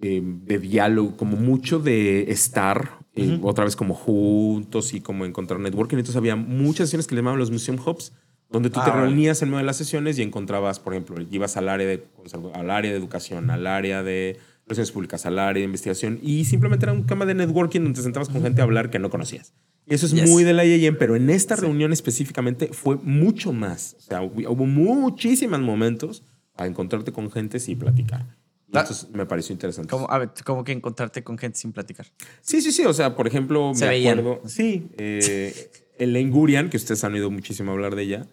[SPEAKER 3] eh, de diálogo, como mucho de estar eh, otra vez como juntos y como encontrar networking. Entonces había muchas sesiones que le llamaban los Museum Hubs, donde tú
[SPEAKER 2] Ah,
[SPEAKER 3] te reunías en medio de las sesiones y encontrabas, por ejemplo, ibas al área de, al área de educación, al área de relaciones públicas, al área de investigación y simplemente era un tema de networking donde te sentabas con gente a hablar que no conocías. Y eso es
[SPEAKER 2] Yes.
[SPEAKER 3] muy de la IAM, pero en esta reunión específicamente fue mucho más. O sea, hubo muchísimos momentos a encontrarte con gente y platicar. Y. Entonces me pareció interesante.
[SPEAKER 2] ¿Cómo, a ver, ¿cómo que encontrarte con gente sin platicar?
[SPEAKER 3] Sí, sí, sí. O sea, por ejemplo,
[SPEAKER 2] Se
[SPEAKER 3] me
[SPEAKER 2] veían.
[SPEAKER 3] acuerdo. Sí. Eh, Elaine Gurian, que ustedes han oído muchísimo hablar de ella.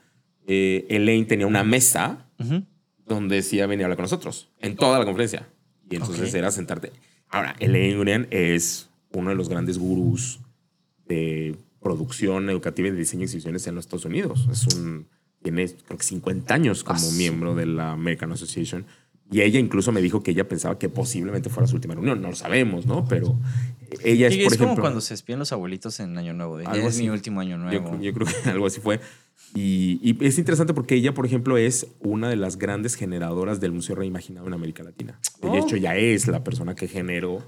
[SPEAKER 3] eh, Elaine tenía una mesa
[SPEAKER 2] Ujú.
[SPEAKER 3] donde sí venía a hablar con nosotros en toda la conferencia. Y entonces era sentarte. Ahora, Elaine Gurian es uno de los grandes gurús de producción educativa y de diseño de exhibiciones en los Estados Unidos. Es un, tiene creo que 50 años como
[SPEAKER 2] Ah, sí.
[SPEAKER 3] miembro de la American Association. Y ella incluso me dijo que ella pensaba que posiblemente fuera su última reunión. No lo sabemos, ¿no? Pero ella es, por
[SPEAKER 2] es como
[SPEAKER 3] ejemplo...
[SPEAKER 2] cuando se espían los abuelitos en Año Nuevo. De,
[SPEAKER 3] Algo
[SPEAKER 2] es
[SPEAKER 3] así.
[SPEAKER 2] mi último año nuevo.
[SPEAKER 3] yo creo que [laughs] algo así fue. Y, y es interesante porque ella, por ejemplo, es una de las grandes generadoras del Museo Reimaginado en América Latina. De
[SPEAKER 2] Oh.
[SPEAKER 3] hecho, ya es la persona que generó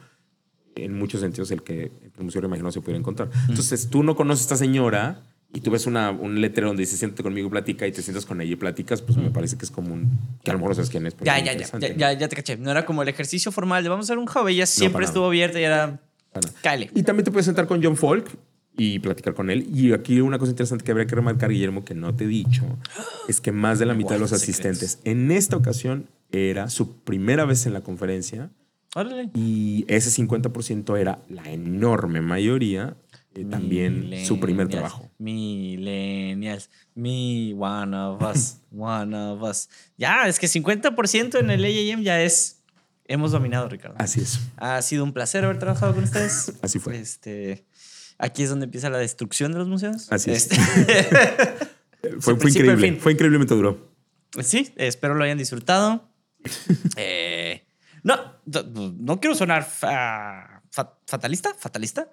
[SPEAKER 3] en muchos sentidos el que el Museo Reimaginado se pudiera encontrar. Entonces, tú no conoces a esta señora y tú ves una, un letrero donde dice siéntate conmigo platica y te sientas con ella y platicas, pues me parece que es como un... que a lo mejor no sabes quién es.
[SPEAKER 2] Ya,
[SPEAKER 3] es
[SPEAKER 2] ya, ya, ya,
[SPEAKER 3] ¿no?
[SPEAKER 2] ya, te caché. No era como el ejercicio formal de vamos a hacer un hobby. Ella siempre
[SPEAKER 3] para
[SPEAKER 2] estuvo abierta y era. Cale.
[SPEAKER 3] Y también te puedes sentar con John Falk y platicar con él. Y aquí una cosa interesante que habría que remarcar, Guillermo, que no te he dicho, [gasps] es que más de la mitad de los asistentes en esta ocasión era su primera vez en la conferencia
[SPEAKER 2] Órale.
[SPEAKER 3] y ese 50% era la enorme mayoría eh, también su primer trabajo.
[SPEAKER 2] Millennials. Me, one of us. One of us. Ya, es que 50% en el AAM ya es. Hemos dominado, Ricardo.
[SPEAKER 3] Así es.
[SPEAKER 2] Ha sido un placer haber trabajado con ustedes. [laughs]
[SPEAKER 3] Así fue.
[SPEAKER 2] Este, aquí es donde empieza la destrucción de los museos.
[SPEAKER 3] Así es.
[SPEAKER 2] Este, [laughs]
[SPEAKER 3] Fue, fue
[SPEAKER 2] al
[SPEAKER 3] increíble.
[SPEAKER 2] fin.
[SPEAKER 3] Fue increíblemente duro.
[SPEAKER 2] sí, espero lo hayan disfrutado. [laughs] Eh, no, no, no quiero sonar fa- fa- fatalista, fatalista,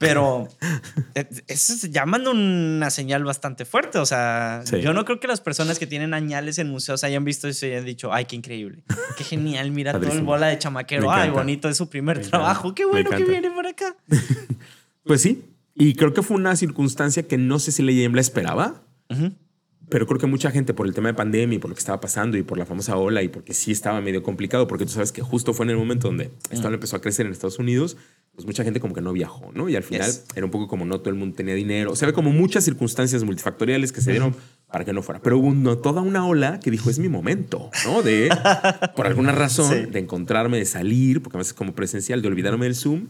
[SPEAKER 2] pero [laughs] eh, eso es llamando una señal bastante fuerte. O sea,
[SPEAKER 3] Sí.
[SPEAKER 2] yo no creo que las personas que tienen añales en museos hayan visto eso y hayan dicho, ay, qué increíble, qué genial, mira todo el bola de chamaquero, ay, bonito, es su primer
[SPEAKER 3] Me encanta.
[SPEAKER 2] trabajo, qué bueno que viene por acá. [laughs]
[SPEAKER 3] Pues sí. Y creo que fue una circunstancia que no sé si Leyen la esperaba. Pero creo que mucha gente por el tema de pandemia y por lo que estaba pasando y por la famosa ola y porque sí estaba medio complicado, porque tú sabes que justo fue en el momento donde esto empezó a crecer en Estados Unidos, pues mucha gente como que no viajó, ¿no? Y al final
[SPEAKER 2] Yes.
[SPEAKER 3] era un poco como no todo el mundo tenía dinero. O sea, ve como muchas circunstancias multifactoriales que se dieron para que no fuera. Pero hubo toda una ola que dijo, es mi momento, ¿no? De, [laughs] por alguna razón,
[SPEAKER 2] Sí.
[SPEAKER 3] de encontrarme, de salir, porque a veces como presencial, de olvidarme del Zoom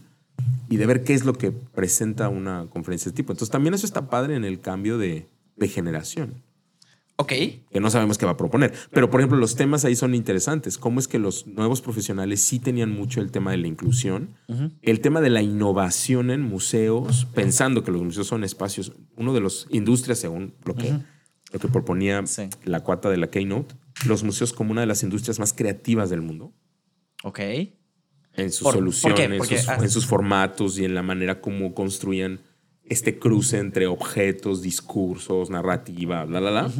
[SPEAKER 3] y de ver qué es lo que presenta una conferencia de este tipo. Entonces también eso está padre en el cambio de, de generación
[SPEAKER 2] Ok.
[SPEAKER 3] que no sabemos qué va a proponer. Pero, por ejemplo, los temas ahí son interesantes. Cómo es que los nuevos profesionales sí tenían mucho el tema de la inclusión, el tema de la innovación en museos, pensando que los museos son espacios, uno de los industrias, según lo que, lo que proponía
[SPEAKER 2] Sí.
[SPEAKER 3] la cuata de la Keynote, los museos como una de las industrias más creativas del mundo.
[SPEAKER 2] Ok.
[SPEAKER 3] En sus
[SPEAKER 2] ¿Por- por
[SPEAKER 3] soluciones, sus-
[SPEAKER 2] ah.
[SPEAKER 3] en sus formatos y en la manera como construían este cruce entre objetos, discursos, narrativa, bla, bla, bla.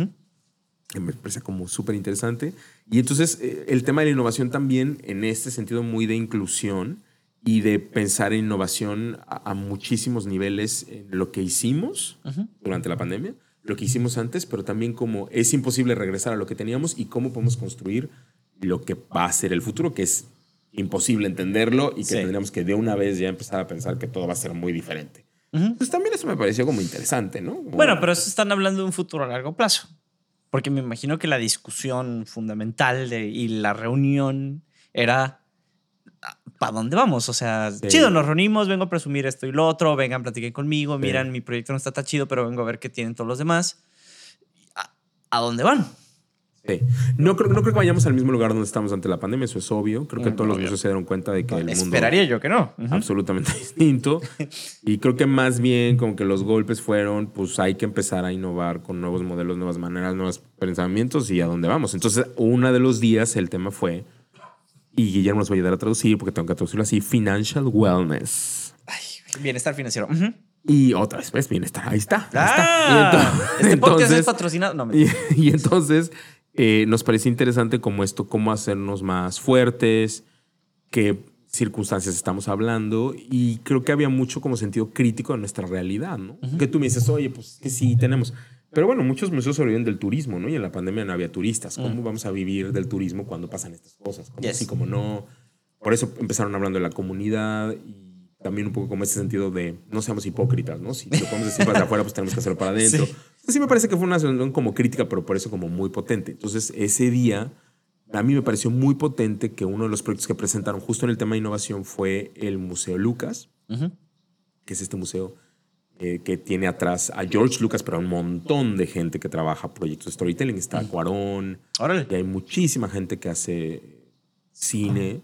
[SPEAKER 3] Me parece como súper interesante. Y entonces eh, el tema de la innovación también en este sentido muy de inclusión y de pensar en innovación a, a muchísimos niveles en lo que hicimos durante la pandemia, lo que hicimos antes, pero también como es imposible regresar a lo que teníamos y cómo podemos construir lo que va a ser el futuro, que es imposible entenderlo y que
[SPEAKER 2] Sí.
[SPEAKER 3] tendríamos que de una vez ya empezar a pensar que todo va a ser muy diferente. Entonces también eso me pareció como interesante, ¿no? Como-
[SPEAKER 2] Bueno, pero eso están hablando de un futuro a largo plazo. Porque me imagino que la discusión fundamental de- y la reunión era ¿para dónde vamos? O sea,
[SPEAKER 3] Sí.
[SPEAKER 2] chido, nos reunimos, vengo a presumir esto y lo otro, vengan, platiquen conmigo, miran, mi proyecto no está tan chido, pero vengo a ver qué tienen todos los demás. ¿A, a dónde van?
[SPEAKER 3] Sí. No creo, no creo que vayamos al mismo lugar donde estamos ante la pandemia, eso es obvio. Creo que
[SPEAKER 2] Mm,
[SPEAKER 3] todos los museos se dieron cuenta de que el mundo
[SPEAKER 2] Esperaría yo que no.
[SPEAKER 3] Absolutamente [laughs] distinto. Y creo que más bien como que los golpes fueron, pues hay que empezar a innovar con nuevos modelos, nuevas maneras, nuevos pensamientos y a dónde vamos. Entonces, uno de los días el tema fue, y Guillermo nos va a ayudar a traducir porque tengo que traducirlo así, financial wellness.
[SPEAKER 2] Ay, bienestar financiero.
[SPEAKER 3] Y otra vez, pues, bienestar. Ahí está. ahí
[SPEAKER 2] Ah,
[SPEAKER 3] está. Y ento- [laughs]
[SPEAKER 2] este podcast es
[SPEAKER 3] entonces-
[SPEAKER 2] patrocinado. No,
[SPEAKER 3] y,
[SPEAKER 2] mentira.
[SPEAKER 3] y entonces eh, nos parece interesante como esto, cómo hacernos más fuertes, qué circunstancias estamos hablando y creo que había mucho como sentido crítico de nuestra realidad, ¿no? Que tú me dices, oye, pues que sí tenemos. Pero bueno, muchos museos sobreviven del turismo, ¿no? Y en la pandemia no había turistas. ¿Cómo vamos a vivir del turismo cuando pasan estas cosas? Como
[SPEAKER 2] Yes.
[SPEAKER 3] sí, como no. Por eso empezaron hablando de la comunidad y también un poco como ese sentido de no seamos hipócritas, ¿no? Si lo podemos decir para afuera, pues tenemos que hacerlo para [laughs] adentro.
[SPEAKER 2] Sí.
[SPEAKER 3] Sí. me parece que fue una sesión como crítica, pero por eso como muy potente. Entonces, ese día, a mí me pareció muy potente que uno de los proyectos que presentaron justo en el tema de innovación fue el Museo Lucas, que es este museo eh, que tiene atrás a George Lucas, pero a un montón de gente que trabaja proyectos de storytelling. Está Cuarón,
[SPEAKER 2] Órale.
[SPEAKER 3] y hay muchísima gente que hace cine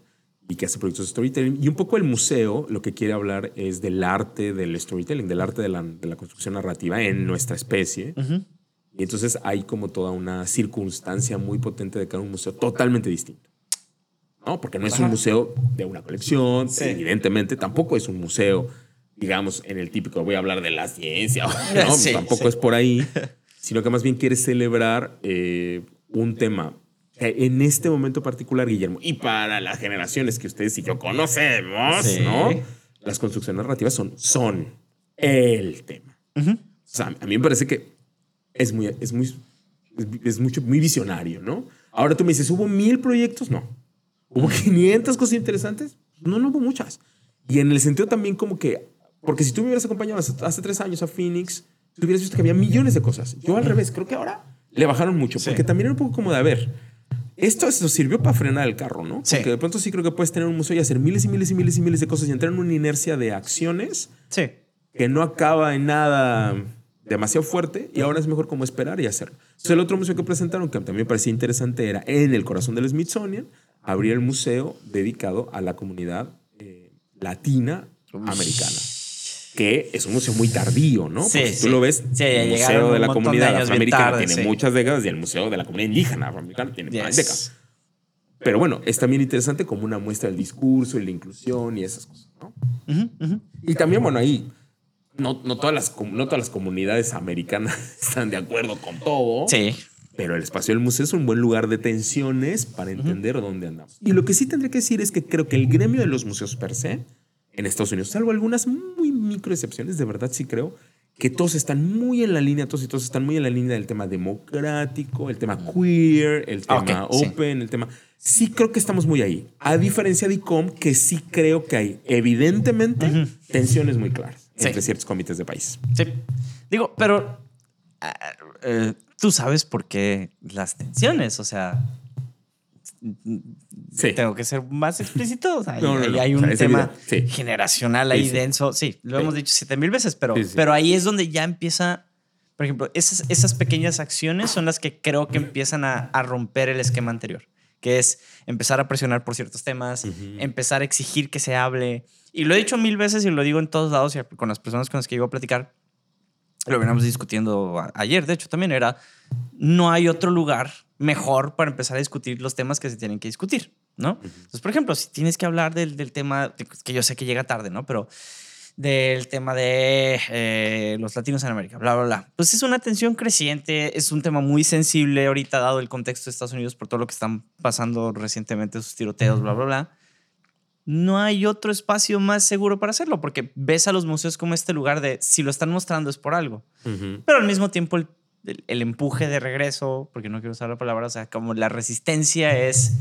[SPEAKER 3] y que hace proyectos de storytelling. Y un poco el museo lo que quiere hablar es del arte del storytelling, del arte de la, de la construcción narrativa en nuestra especie. Y entonces hay como toda una circunstancia muy potente de crear un museo totalmente distinto. ¿No? Porque no es
[SPEAKER 2] Ajá.
[SPEAKER 3] un museo de una colección,
[SPEAKER 2] Sí.
[SPEAKER 3] evidentemente, tampoco es un museo, digamos, en el típico, voy a hablar de la ciencia, [laughs] ¿no?
[SPEAKER 2] Sí,
[SPEAKER 3] tampoco
[SPEAKER 2] sí.
[SPEAKER 3] es por ahí, sino que más bien quiere celebrar eh, un tema en este momento particular, Guillermo, y para las generaciones que ustedes y yo conocemos,
[SPEAKER 2] Sí.
[SPEAKER 3] ¿no? Las construcciones narrativas son, son el tema.
[SPEAKER 2] Ujú.
[SPEAKER 3] O sea, a mí me parece que es muy, es muy, es, es mucho, muy visionario, ¿no? Ahora tú me dices, ¿hubo mil proyectos? No. ¿Hubo 500 cosas interesantes? No, no hubo muchas. Y en el sentido también como que, porque si tú me hubieras acompañado hace, hace tres años a Phoenix, tú hubieras visto que había millones de cosas. Yo al revés, creo que ahora le bajaron mucho,
[SPEAKER 2] Sí.
[SPEAKER 3] porque también era un poco como de, a ver, esto eso sirvió para frenar el carro, ¿no?
[SPEAKER 2] Sí.
[SPEAKER 3] Porque de pronto sí creo que puedes tener un museo y hacer miles y miles y miles y miles de cosas y entrar en una inercia de acciones
[SPEAKER 2] Sí.
[SPEAKER 3] que no acaba en nada demasiado fuerte y ahora es mejor como esperar y hacerlo. Entonces, el otro museo que presentaron, que también me parecía interesante, era en el corazón del Smithsonian, abrir el museo dedicado a la comunidad eh, latina americana. Que es un museo muy tardío, ¿no?
[SPEAKER 2] Sí,
[SPEAKER 3] Porque si
[SPEAKER 2] sí.
[SPEAKER 3] tú lo ves,
[SPEAKER 2] Sí,
[SPEAKER 3] el Museo de la
[SPEAKER 2] de
[SPEAKER 3] Comunidad
[SPEAKER 2] bien
[SPEAKER 3] Afroamericana
[SPEAKER 2] tarde,
[SPEAKER 3] tiene muchas décadas y el Museo de la Comunidad Indígena Afroamericana tiene más
[SPEAKER 2] Yes.
[SPEAKER 3] décadas. Pero bueno, es también interesante como una muestra del discurso y la inclusión y esas cosas, ¿no? Y también, bueno, ahí no, no, todas las, no todas las comunidades americanas [laughs] están de acuerdo con todo,
[SPEAKER 2] Sí.
[SPEAKER 3] pero el espacio del museo es un buen lugar de tensiones para entender dónde andamos. Y lo que sí tendré que decir es que creo que el gremio de los museos per se, en Estados Unidos, salvo algunas muy micro excepciones, de verdad sí creo que todos están muy en la línea, todos y todos están muy en la línea del tema democrático, el tema queer, el
[SPEAKER 2] Ah,
[SPEAKER 3] tema
[SPEAKER 2] sí.
[SPEAKER 3] open, el tema... Sí creo que estamos muy ahí. A diferencia de ICOM, que sí creo que hay evidentemente tensiones muy claras
[SPEAKER 2] Sí.
[SPEAKER 3] entre ciertos comités de país.
[SPEAKER 2] Sí. Digo, pero ah, eh, tú sabes por qué las tensiones, o sea,
[SPEAKER 3] Sí.
[SPEAKER 2] tengo que ser más explícito. O sea,
[SPEAKER 3] No, no,
[SPEAKER 2] ahí
[SPEAKER 3] no.
[SPEAKER 2] hay
[SPEAKER 3] O
[SPEAKER 2] un
[SPEAKER 3] sea, es
[SPEAKER 2] tema.
[SPEAKER 3] Sí.
[SPEAKER 2] generacional ahí
[SPEAKER 3] sí.
[SPEAKER 2] denso. Sí, lo hemos dicho siete mil veces, pero, pero ahí es donde ya empieza. Por ejemplo, esas, esas pequeñas acciones son las que creo que empiezan a, a romper el esquema anterior, que es empezar a presionar por ciertos temas,
[SPEAKER 3] Ujú.
[SPEAKER 2] empezar a exigir que se hable. Y lo he dicho mil veces y lo digo en todos lados y con las personas con las que llego a platicar. Lo veníamos discutiendo ayer, de hecho, también era, no hay otro lugar mejor para empezar a discutir los temas que se tienen que discutir, ¿no? Entonces, por ejemplo, si tienes que hablar del, del tema, que yo sé que llega tarde, ¿no? Pero del tema de eh, los latinos en América, bla, bla, bla. Pues es una tensión creciente, es un tema muy sensible ahorita dado el contexto de Estados Unidos por todo lo que están pasando recientemente, sus tiroteos, bla, bla, bla. No hay otro espacio más seguro para hacerlo, porque ves a los museos como este lugar de, si lo están mostrando es por algo. Pero al mismo tiempo el, el- el empuje de regreso, porque no quiero usar la palabra, o sea, como la resistencia es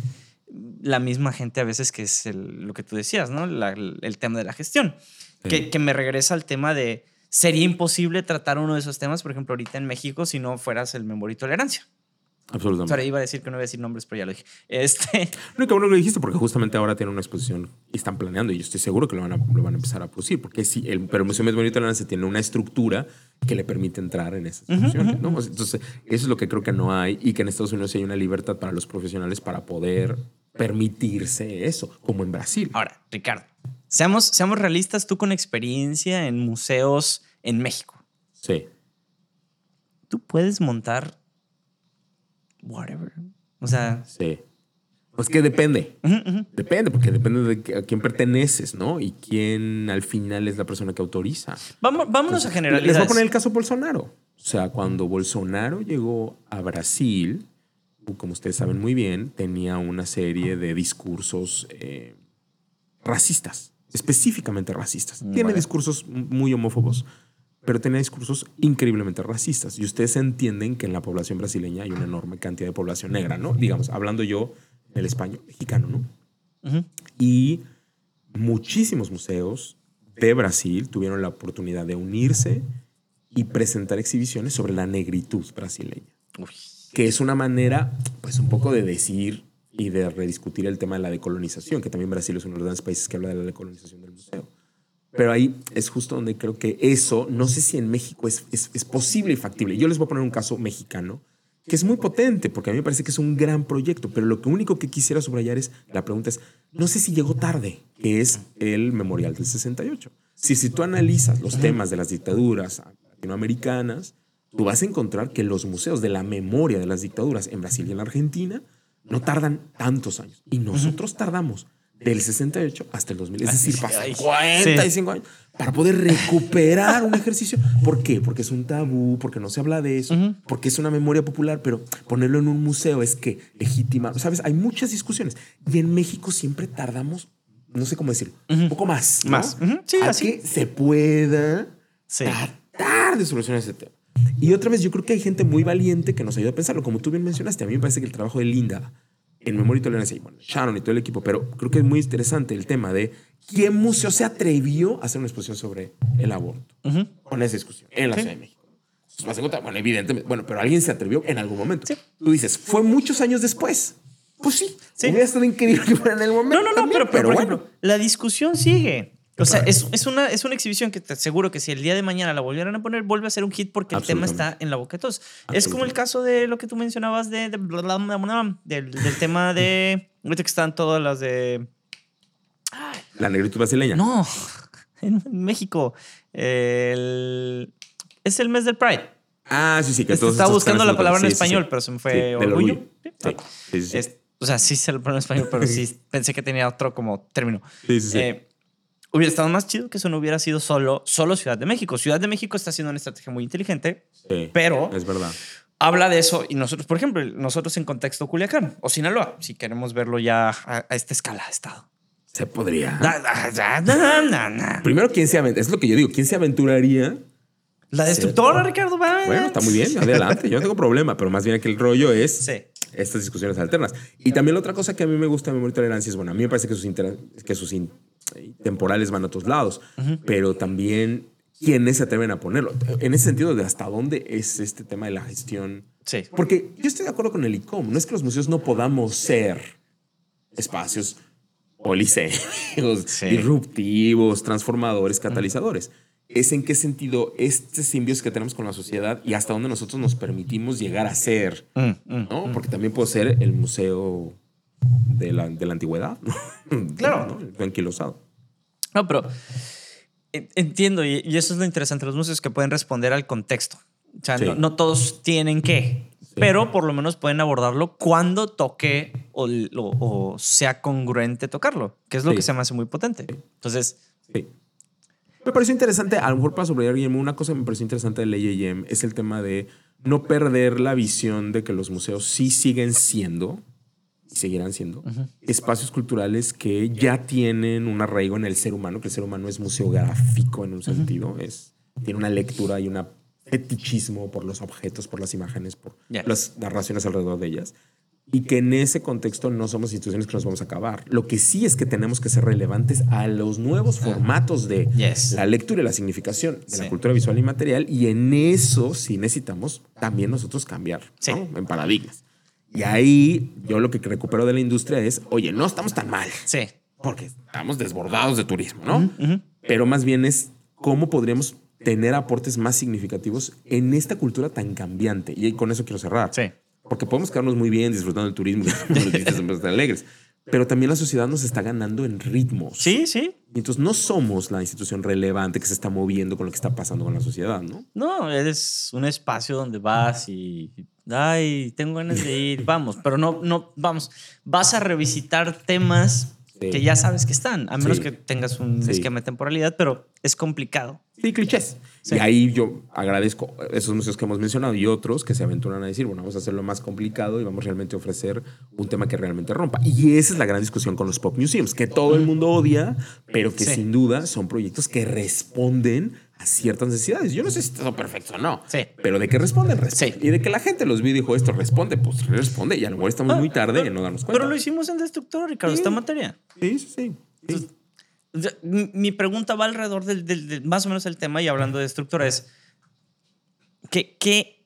[SPEAKER 2] la misma gente a veces que es el- lo que tú decías, ¿no? La- el tema de la gestión.
[SPEAKER 3] Sí.
[SPEAKER 2] Que, que me regresa al tema de, sería imposible tratar uno de esos temas, por ejemplo, ahorita en México, si no fueras el memoria y tolerancia.
[SPEAKER 3] Absolutamente.
[SPEAKER 2] sea, iba a decir que no iba a decir nombres, pero ya lo dije. Este,
[SPEAKER 3] No, y qué bueno que lo dijiste, porque justamente ahora tienen una exposición y están planeando, y yo estoy seguro que lo van a, lo van a empezar a producir, porque sí, el, pero el Museo de y Tolerancia tiene una estructura que le permite entrar en esas exposiciones, ¿no? O sea, Entonces, eso es lo que creo que no hay, y que en Estados Unidos hay una libertad para los profesionales para poder permitirse eso, como en Brasil.
[SPEAKER 2] ahora, Ricardo, seamos, seamos realistas, tú con experiencia en museos en México.
[SPEAKER 3] Sí.
[SPEAKER 2] tú puedes montar whatever. O sea,
[SPEAKER 3] Sí. Pues que depende. Depende, porque depende de a quién perteneces, ¿no? Y quién al final es la persona que autoriza.
[SPEAKER 2] Vamos, vámonos a
[SPEAKER 3] Les
[SPEAKER 2] generalidades.
[SPEAKER 3] voy a poner el caso Bolsonaro. O sea, cuando Bolsonaro llegó a Brasil, como ustedes saben muy bien, tenía una serie de discursos eh, racistas, específicamente racistas. Tiene
[SPEAKER 2] Vale.
[SPEAKER 3] discursos muy homófobos, pero tenía discursos increíblemente racistas. Y ustedes entienden que en la población brasileña hay una enorme cantidad de población negra, ¿no? Digamos, hablando yo el español mexicano, ¿no? Y muchísimos museos de Brasil tuvieron la oportunidad de unirse y presentar exhibiciones sobre la negritud brasileña,
[SPEAKER 2] Uy.
[SPEAKER 3] que es una manera, pues, un poco de decir y de rediscutir el tema de la decolonización, que también Brasil es uno de los grandes países que habla de la decolonización del museo. Pero ahí es justo donde creo que eso, no sé si en México es, es, es posible y factible. Yo les voy a poner un caso mexicano que es muy potente, porque a mí me parece que es un gran proyecto, pero lo único que quisiera subrayar es, la pregunta es, no sé si llegó tarde, que es el Memorial del 68. Si, si tú analizas los temas de las dictaduras latinoamericanas, tú vas a encontrar que los museos de la memoria de las dictaduras en Brasil y en la Argentina no tardan tantos años. Y nosotros tardamos del 68 hasta el 2000. Es decir, pasan 45 años para poder recuperar un ejercicio. ¿Por qué? Porque es un tabú, porque no se habla de eso,
[SPEAKER 2] Ujú.
[SPEAKER 3] porque es una memoria popular, pero ponerlo en un museo es que legitima. ¿Sabes? Hay muchas discusiones. Y en México siempre tardamos, no sé cómo decirlo, un poco más. ¿no?
[SPEAKER 2] Más. Ujú. Sí,
[SPEAKER 3] a
[SPEAKER 2] así.
[SPEAKER 3] que se pueda
[SPEAKER 2] Sí.
[SPEAKER 3] tratar de solucionar ese tema. Y otra vez, yo creo que hay gente muy valiente que nos ayuda a pensarlo. Como tú bien mencionaste, a mí me parece que el trabajo de Linda en Memoria y Tolerancia, y bueno, Sharon y todo el equipo, pero creo que es muy interesante el tema de quién museo se atrevió a hacer una exposición sobre el aborto.
[SPEAKER 2] Ujú.
[SPEAKER 3] Con esa discusión en la
[SPEAKER 2] Sí.
[SPEAKER 3] Ciudad de México. Entonces, vas a encontrar, bueno, evidentemente, bueno, pero alguien se atrevió en algún momento.
[SPEAKER 2] Sí.
[SPEAKER 3] Tú dices, fue muchos años después. Pues sí,
[SPEAKER 2] Sí.
[SPEAKER 3] hubiera estado increíble que fuera en el momento.
[SPEAKER 2] No, no, no,
[SPEAKER 3] también,
[SPEAKER 2] pero, pero, por
[SPEAKER 3] bueno.
[SPEAKER 2] ejemplo, la discusión sigue. O sea, es, es, una, es una exhibición que te aseguro que si el día de mañana la volvieran a poner, vuelve a ser un hit porque el tema está en la boca de todos. Es como el caso de lo que tú mencionabas de, de bla, bla, bla, bla, del, del tema de. Ahorita que están todas las de.
[SPEAKER 3] La negritud brasileña.
[SPEAKER 2] No, [laughs] en México. El, es el mes del Pride.
[SPEAKER 3] Ah, sí, sí. Que todos
[SPEAKER 2] Estaba buscando la palabra en.
[SPEAKER 3] Sí,
[SPEAKER 2] español,
[SPEAKER 3] sí.
[SPEAKER 2] pero se me fue orgullo.
[SPEAKER 3] orgullo.
[SPEAKER 2] Es- o sea, sí se lo pone en español, pero sí [laughs] pensé que tenía otro como término.
[SPEAKER 3] Sí, sí, sí.
[SPEAKER 2] Eh, hubiera estado más chido que eso no hubiera sido solo, solo Ciudad de México. Ciudad de México está haciendo una estrategia muy inteligente,
[SPEAKER 3] Sí,
[SPEAKER 2] pero
[SPEAKER 3] Es verdad.
[SPEAKER 2] habla de eso y nosotros, por ejemplo, nosotros en contexto Culiacán o Sinaloa, si queremos verlo ya a, a esta escala de estado.
[SPEAKER 3] Se podría.
[SPEAKER 2] Da- da- da.
[SPEAKER 3] Primero, ¿quién se aventuraría? Es lo que yo digo. ¿Quién se aventuraría?
[SPEAKER 2] La destructora, Ricardo. va.
[SPEAKER 3] Bueno, está muy bien. Adelante. Yo no tengo problema. Pero más bien que el rollo es
[SPEAKER 2] Sí.
[SPEAKER 3] estas discusiones alternas. Y también la otra cosa que a mí me gusta de Memoria y Tolerancia es, bueno, a mí me parece que sus, inter- que sus temporales van a otros lados. Pero también quiénes se atreven a ponerlo. En ese sentido, de hasta dónde es este tema de la gestión.
[SPEAKER 2] Sí.
[SPEAKER 3] Porque yo estoy de acuerdo con el ICOM. No es que los museos no podamos ser espacios polisémicos,
[SPEAKER 2] Sí.
[SPEAKER 3] disruptivos, transformadores, catalizadores. Es en qué sentido este simbiosis que tenemos con la sociedad y hasta dónde nosotros nos permitimos llegar a ser,
[SPEAKER 2] Mm, mm.
[SPEAKER 3] ¿no? Porque también puede ser el museo de la, de la antigüedad, ¿no? [laughs]
[SPEAKER 2] Claro.
[SPEAKER 3] ¿no? El anquilosado.
[SPEAKER 2] No, pero en- entiendo, y, y eso es lo interesante, los museos que pueden responder al contexto. O sea,
[SPEAKER 3] Sí.
[SPEAKER 2] no, no todos tienen que, pero por lo menos pueden abordarlo cuando toque o, o- o sea congruente tocarlo, que es lo
[SPEAKER 3] Sí.
[SPEAKER 2] que se me hace muy potente. Entonces,
[SPEAKER 3] Sí. Me pareció interesante, a lo mejor para subrayar, Guillermo, una cosa que me pareció interesante de Ley es el tema de no perder la visión de que los museos sí siguen siendo y seguirán siendo espacios culturales que ya tienen un arraigo en el ser humano, que el ser humano es museográfico en un sentido, es, tiene una lectura y un fetichismo por los objetos, por las imágenes, por las narraciones alrededor de ellas. Y que en ese contexto no somos instituciones que nos vamos a acabar. Lo que sí es que tenemos que ser relevantes a los nuevos formatos de
[SPEAKER 2] Yes.
[SPEAKER 3] la lectura y la significación de
[SPEAKER 2] Sí.
[SPEAKER 3] la cultura visual y material. Y en eso sí necesitamos también nosotros cambiar
[SPEAKER 2] Sí.
[SPEAKER 3] ¿no? en paradigmas. Y ahí yo lo que recupero de la industria es, oye, no estamos tan mal,
[SPEAKER 2] sí.
[SPEAKER 3] porque estamos desbordados de turismo, ¿no? Pero más bien es cómo podríamos tener aportes más significativos en esta cultura tan cambiante. Y con eso quiero cerrar.
[SPEAKER 2] Sí.
[SPEAKER 3] Porque podemos quedarnos muy bien disfrutando del turismo, [laughs] los están alegres. Pero también la sociedad nos está ganando en ritmos.
[SPEAKER 2] Sí, sí.
[SPEAKER 3] Y entonces no somos la institución relevante que se está moviendo con lo que está pasando con la sociedad, ¿no?
[SPEAKER 2] No, eres un espacio donde vas y, ay, tengo ganas de ir, [laughs] vamos, pero no, no, vamos, vas a revisitar temas
[SPEAKER 3] Sí.
[SPEAKER 2] que ya sabes que están, a menos
[SPEAKER 3] Sí.
[SPEAKER 2] que tengas un
[SPEAKER 3] Sí.
[SPEAKER 2] esquema de temporalidad, pero es complicado.
[SPEAKER 3] Sí, clichés.
[SPEAKER 2] Sí.
[SPEAKER 3] Y ahí yo agradezco esos museos que hemos mencionado y otros que se aventuran a decir, bueno, vamos a hacerlo más complicado y vamos realmente a ofrecer un tema que realmente rompa. Y esa es la gran discusión con los pop museums, que todo el mundo odia, pero que
[SPEAKER 2] Sí.
[SPEAKER 3] sin duda son proyectos que responden a ciertas necesidades. Yo no sé si está todo perfecto o no,
[SPEAKER 2] Sí.
[SPEAKER 3] pero de que responden, responden.
[SPEAKER 2] Sí.
[SPEAKER 3] Y de que la gente los vio y dijo esto responde, pues responde. Y a lo mejor estamos muy tarde en no darnos cuenta.
[SPEAKER 2] Pero lo hicimos en Destructor, Ricardo, esta materia.
[SPEAKER 3] Sí, sí, sí. sí.
[SPEAKER 2] Mi pregunta va alrededor del, del- del- más o menos el tema y hablando de Destructor es, ¿qué, qué,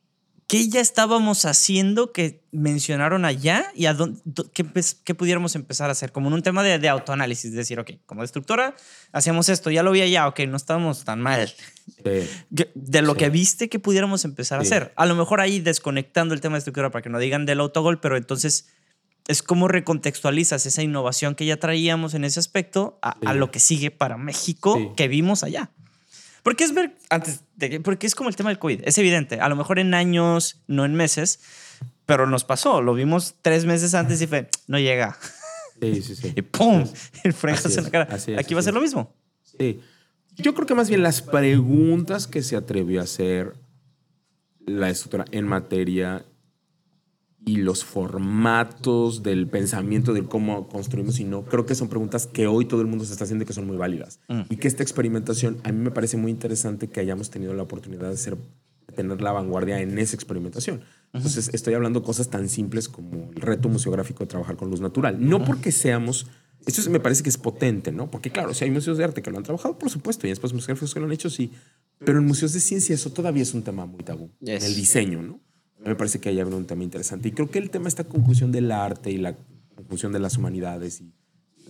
[SPEAKER 2] qué ya estábamos haciendo que mencionaron allá y a dónde, dó- qué, pudiéramos empezar a hacer? Como en un tema de, de autoanálisis, decir, ok, como destructora hacíamos esto, ya lo vi allá, ok, no estábamos tan mal.
[SPEAKER 3] Sí.
[SPEAKER 2] De lo
[SPEAKER 3] Sí.
[SPEAKER 2] que viste que pudiéramos empezar a hacer. A lo mejor ahí desconectando el tema de estructura para que no digan del autogol, pero entonces es como recontextualizas esa innovación que ya traíamos en ese aspecto a, lo que sigue para México que vimos allá. Porque es ver, antes de porque es como el tema del COVID, es evidente, a lo mejor en años, no en meses, pero nos pasó, lo vimos tres meses antes y fue, no llega.
[SPEAKER 3] Sí, sí, sí. [laughs]
[SPEAKER 2] Y ¡pum! El fregazo en la cara.
[SPEAKER 3] es,
[SPEAKER 2] Aquí va a ser lo mismo.
[SPEAKER 3] Sí. Yo creo que más bien las preguntas que se atrevió a hacer la estructura en materia y los formatos del pensamiento de cómo construimos y no, creo que son preguntas que hoy todo el mundo se está haciendo y que son muy válidas.
[SPEAKER 2] Mm.
[SPEAKER 3] Y que esta experimentación, a mí me parece muy interesante que hayamos tenido la oportunidad de ser de tener la vanguardia en esa experimentación. Entonces, estoy hablando cosas tan simples como el reto museográfico de trabajar con luz natural. No porque seamos esto me parece que es potente, ¿no? Porque claro, si hay museos de arte que lo han trabajado, por supuesto, y espacios museográficos que lo han hecho, sí. Pero en museos de ciencia eso todavía es un tema muy tabú.
[SPEAKER 2] Yes.
[SPEAKER 3] En el diseño, ¿no? Me parece que hay un tema interesante. Y creo que el tema, esta conclusión del arte y la conclusión de las humanidades y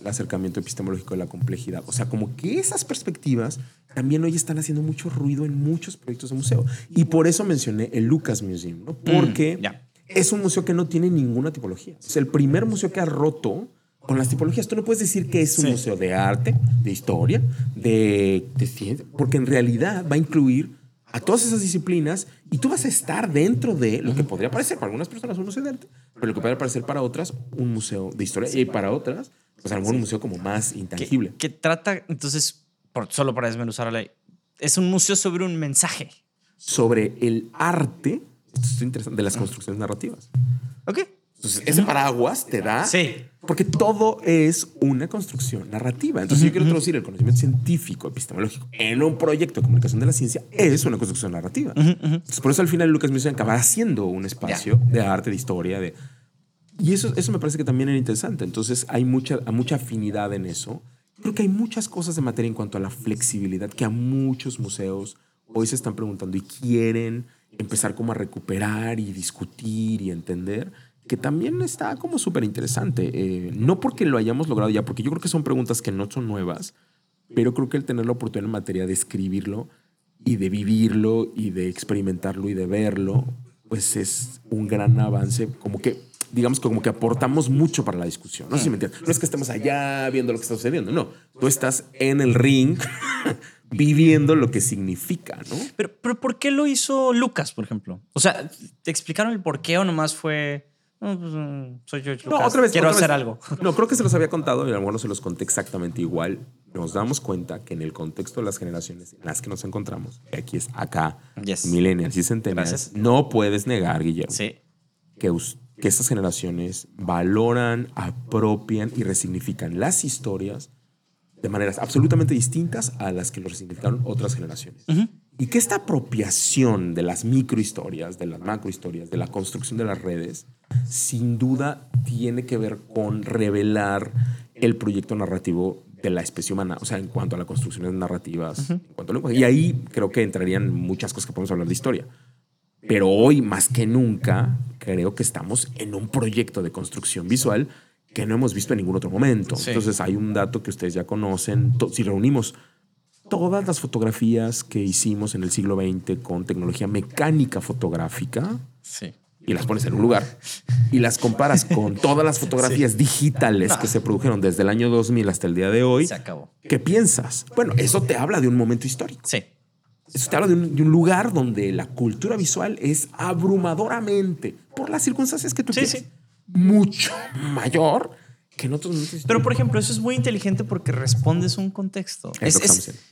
[SPEAKER 3] el acercamiento epistemológico de la complejidad. O sea, como que esas perspectivas también hoy están haciendo mucho ruido en muchos proyectos de museo. Y por eso mencioné el Lucas Museum, ¿no? Porque
[SPEAKER 2] Mm, ya.
[SPEAKER 3] es un museo que no tiene ninguna tipología. Es el primer museo que ha roto con las tipologías. Tú no puedes decir que es un
[SPEAKER 2] Sí.
[SPEAKER 3] museo de arte, de historia, de, de ciencia, porque en realidad va a incluir a todas esas disciplinas y tú vas a estar dentro de lo que podría parecer para algunas personas un museo de arte, pero lo que podría parecer para otras un museo de historia y para otras, pues a lo mejor un museo como más
[SPEAKER 2] que,
[SPEAKER 3] intangible.
[SPEAKER 2] que trata, entonces, por, solo para desmenuzar la ley, es un museo sobre un mensaje.
[SPEAKER 3] Sobre el arte, esto es interesante, de las construcciones narrativas.
[SPEAKER 2] ¿Ok?
[SPEAKER 3] Entonces, ese paraguas te da.
[SPEAKER 2] Sí.
[SPEAKER 3] Porque todo es una construcción narrativa. Entonces, yo quiero traducir el conocimiento científico, epistemológico, en un proyecto de comunicación de la ciencia, es una construcción narrativa. Entonces, por eso al final Lucas Museum acabará siendo un espacio de arte, de historia, de. Y eso, eso me parece que también era interesante. Entonces, hay mucha, mucha afinidad en eso. Creo que hay muchas cosas de materia en cuanto a la flexibilidad que a muchos museos hoy se están preguntando y quieren empezar como a recuperar y discutir y entender que también está como súper interesante. Eh, no porque lo hayamos logrado ya, porque yo creo que son preguntas que no son nuevas, pero creo que el tener la oportunidad en materia de escribirlo y de vivirlo y de experimentarlo y de verlo, pues es un gran avance, como que digamos que como que aportamos mucho para la discusión. No sé si me entiendes. No es que estemos allá viendo lo que está sucediendo, no. Tú estás en el ring [laughs] viviendo lo que significa, ¿no?
[SPEAKER 2] Pero, pero ¿por qué lo hizo Lucas, por ejemplo? O sea, ¿te explicaron el por qué o nomás fue... "No, pues, mm, soy George Lucas,
[SPEAKER 3] No, otra vez.
[SPEAKER 2] quiero
[SPEAKER 3] otra
[SPEAKER 2] hacer
[SPEAKER 3] vez.
[SPEAKER 2] algo.
[SPEAKER 3] No, creo que se los había [laughs] contado y a lo mejor no se los conté exactamente igual. Nos damos cuenta que en el contexto de las generaciones en las que nos encontramos, que aquí es acá,
[SPEAKER 2] Yes.
[SPEAKER 3] millennials y centennials,
[SPEAKER 2] Gracias.
[SPEAKER 3] no puedes negar, Guillermo,
[SPEAKER 2] Sí.
[SPEAKER 3] que, us- que estas generaciones valoran, apropian y resignifican las historias de maneras absolutamente distintas a las que lo resignificaron otras generaciones. Y que esta apropiación de las microhistorias, de las macrohistorias, de la construcción de las redes, sin duda tiene que ver con revelar el proyecto narrativo de la especie humana, o sea, en cuanto a la construcción de narrativas, en cuanto a. Y ahí creo que entrarían muchas cosas que podemos hablar de historia. Pero hoy, más que nunca, creo que estamos en un proyecto de construcción visual que no hemos visto en ningún otro momento.
[SPEAKER 2] Sí.
[SPEAKER 3] Entonces, hay un dato que ustedes ya conocen. Si reunimos todas las fotografías que hicimos en el siglo XX con tecnología mecánica fotográfica
[SPEAKER 2] Sí.
[SPEAKER 3] y las pones en un lugar y las comparas con todas las fotografías digitales que se produjeron desde el año 2000 hasta el día de hoy,
[SPEAKER 2] Se acabó.
[SPEAKER 3] ¿qué piensas? Bueno, eso te habla de un momento histórico.
[SPEAKER 2] Sí.
[SPEAKER 3] Eso te habla de un, de un lugar donde la cultura visual es abrumadoramente, por las circunstancias que tú
[SPEAKER 2] Sí, sí.
[SPEAKER 3] mucho mayor que en otros momentos
[SPEAKER 2] Pero, por ejemplo, eso es muy inteligente porque respondes un contexto.
[SPEAKER 3] Es que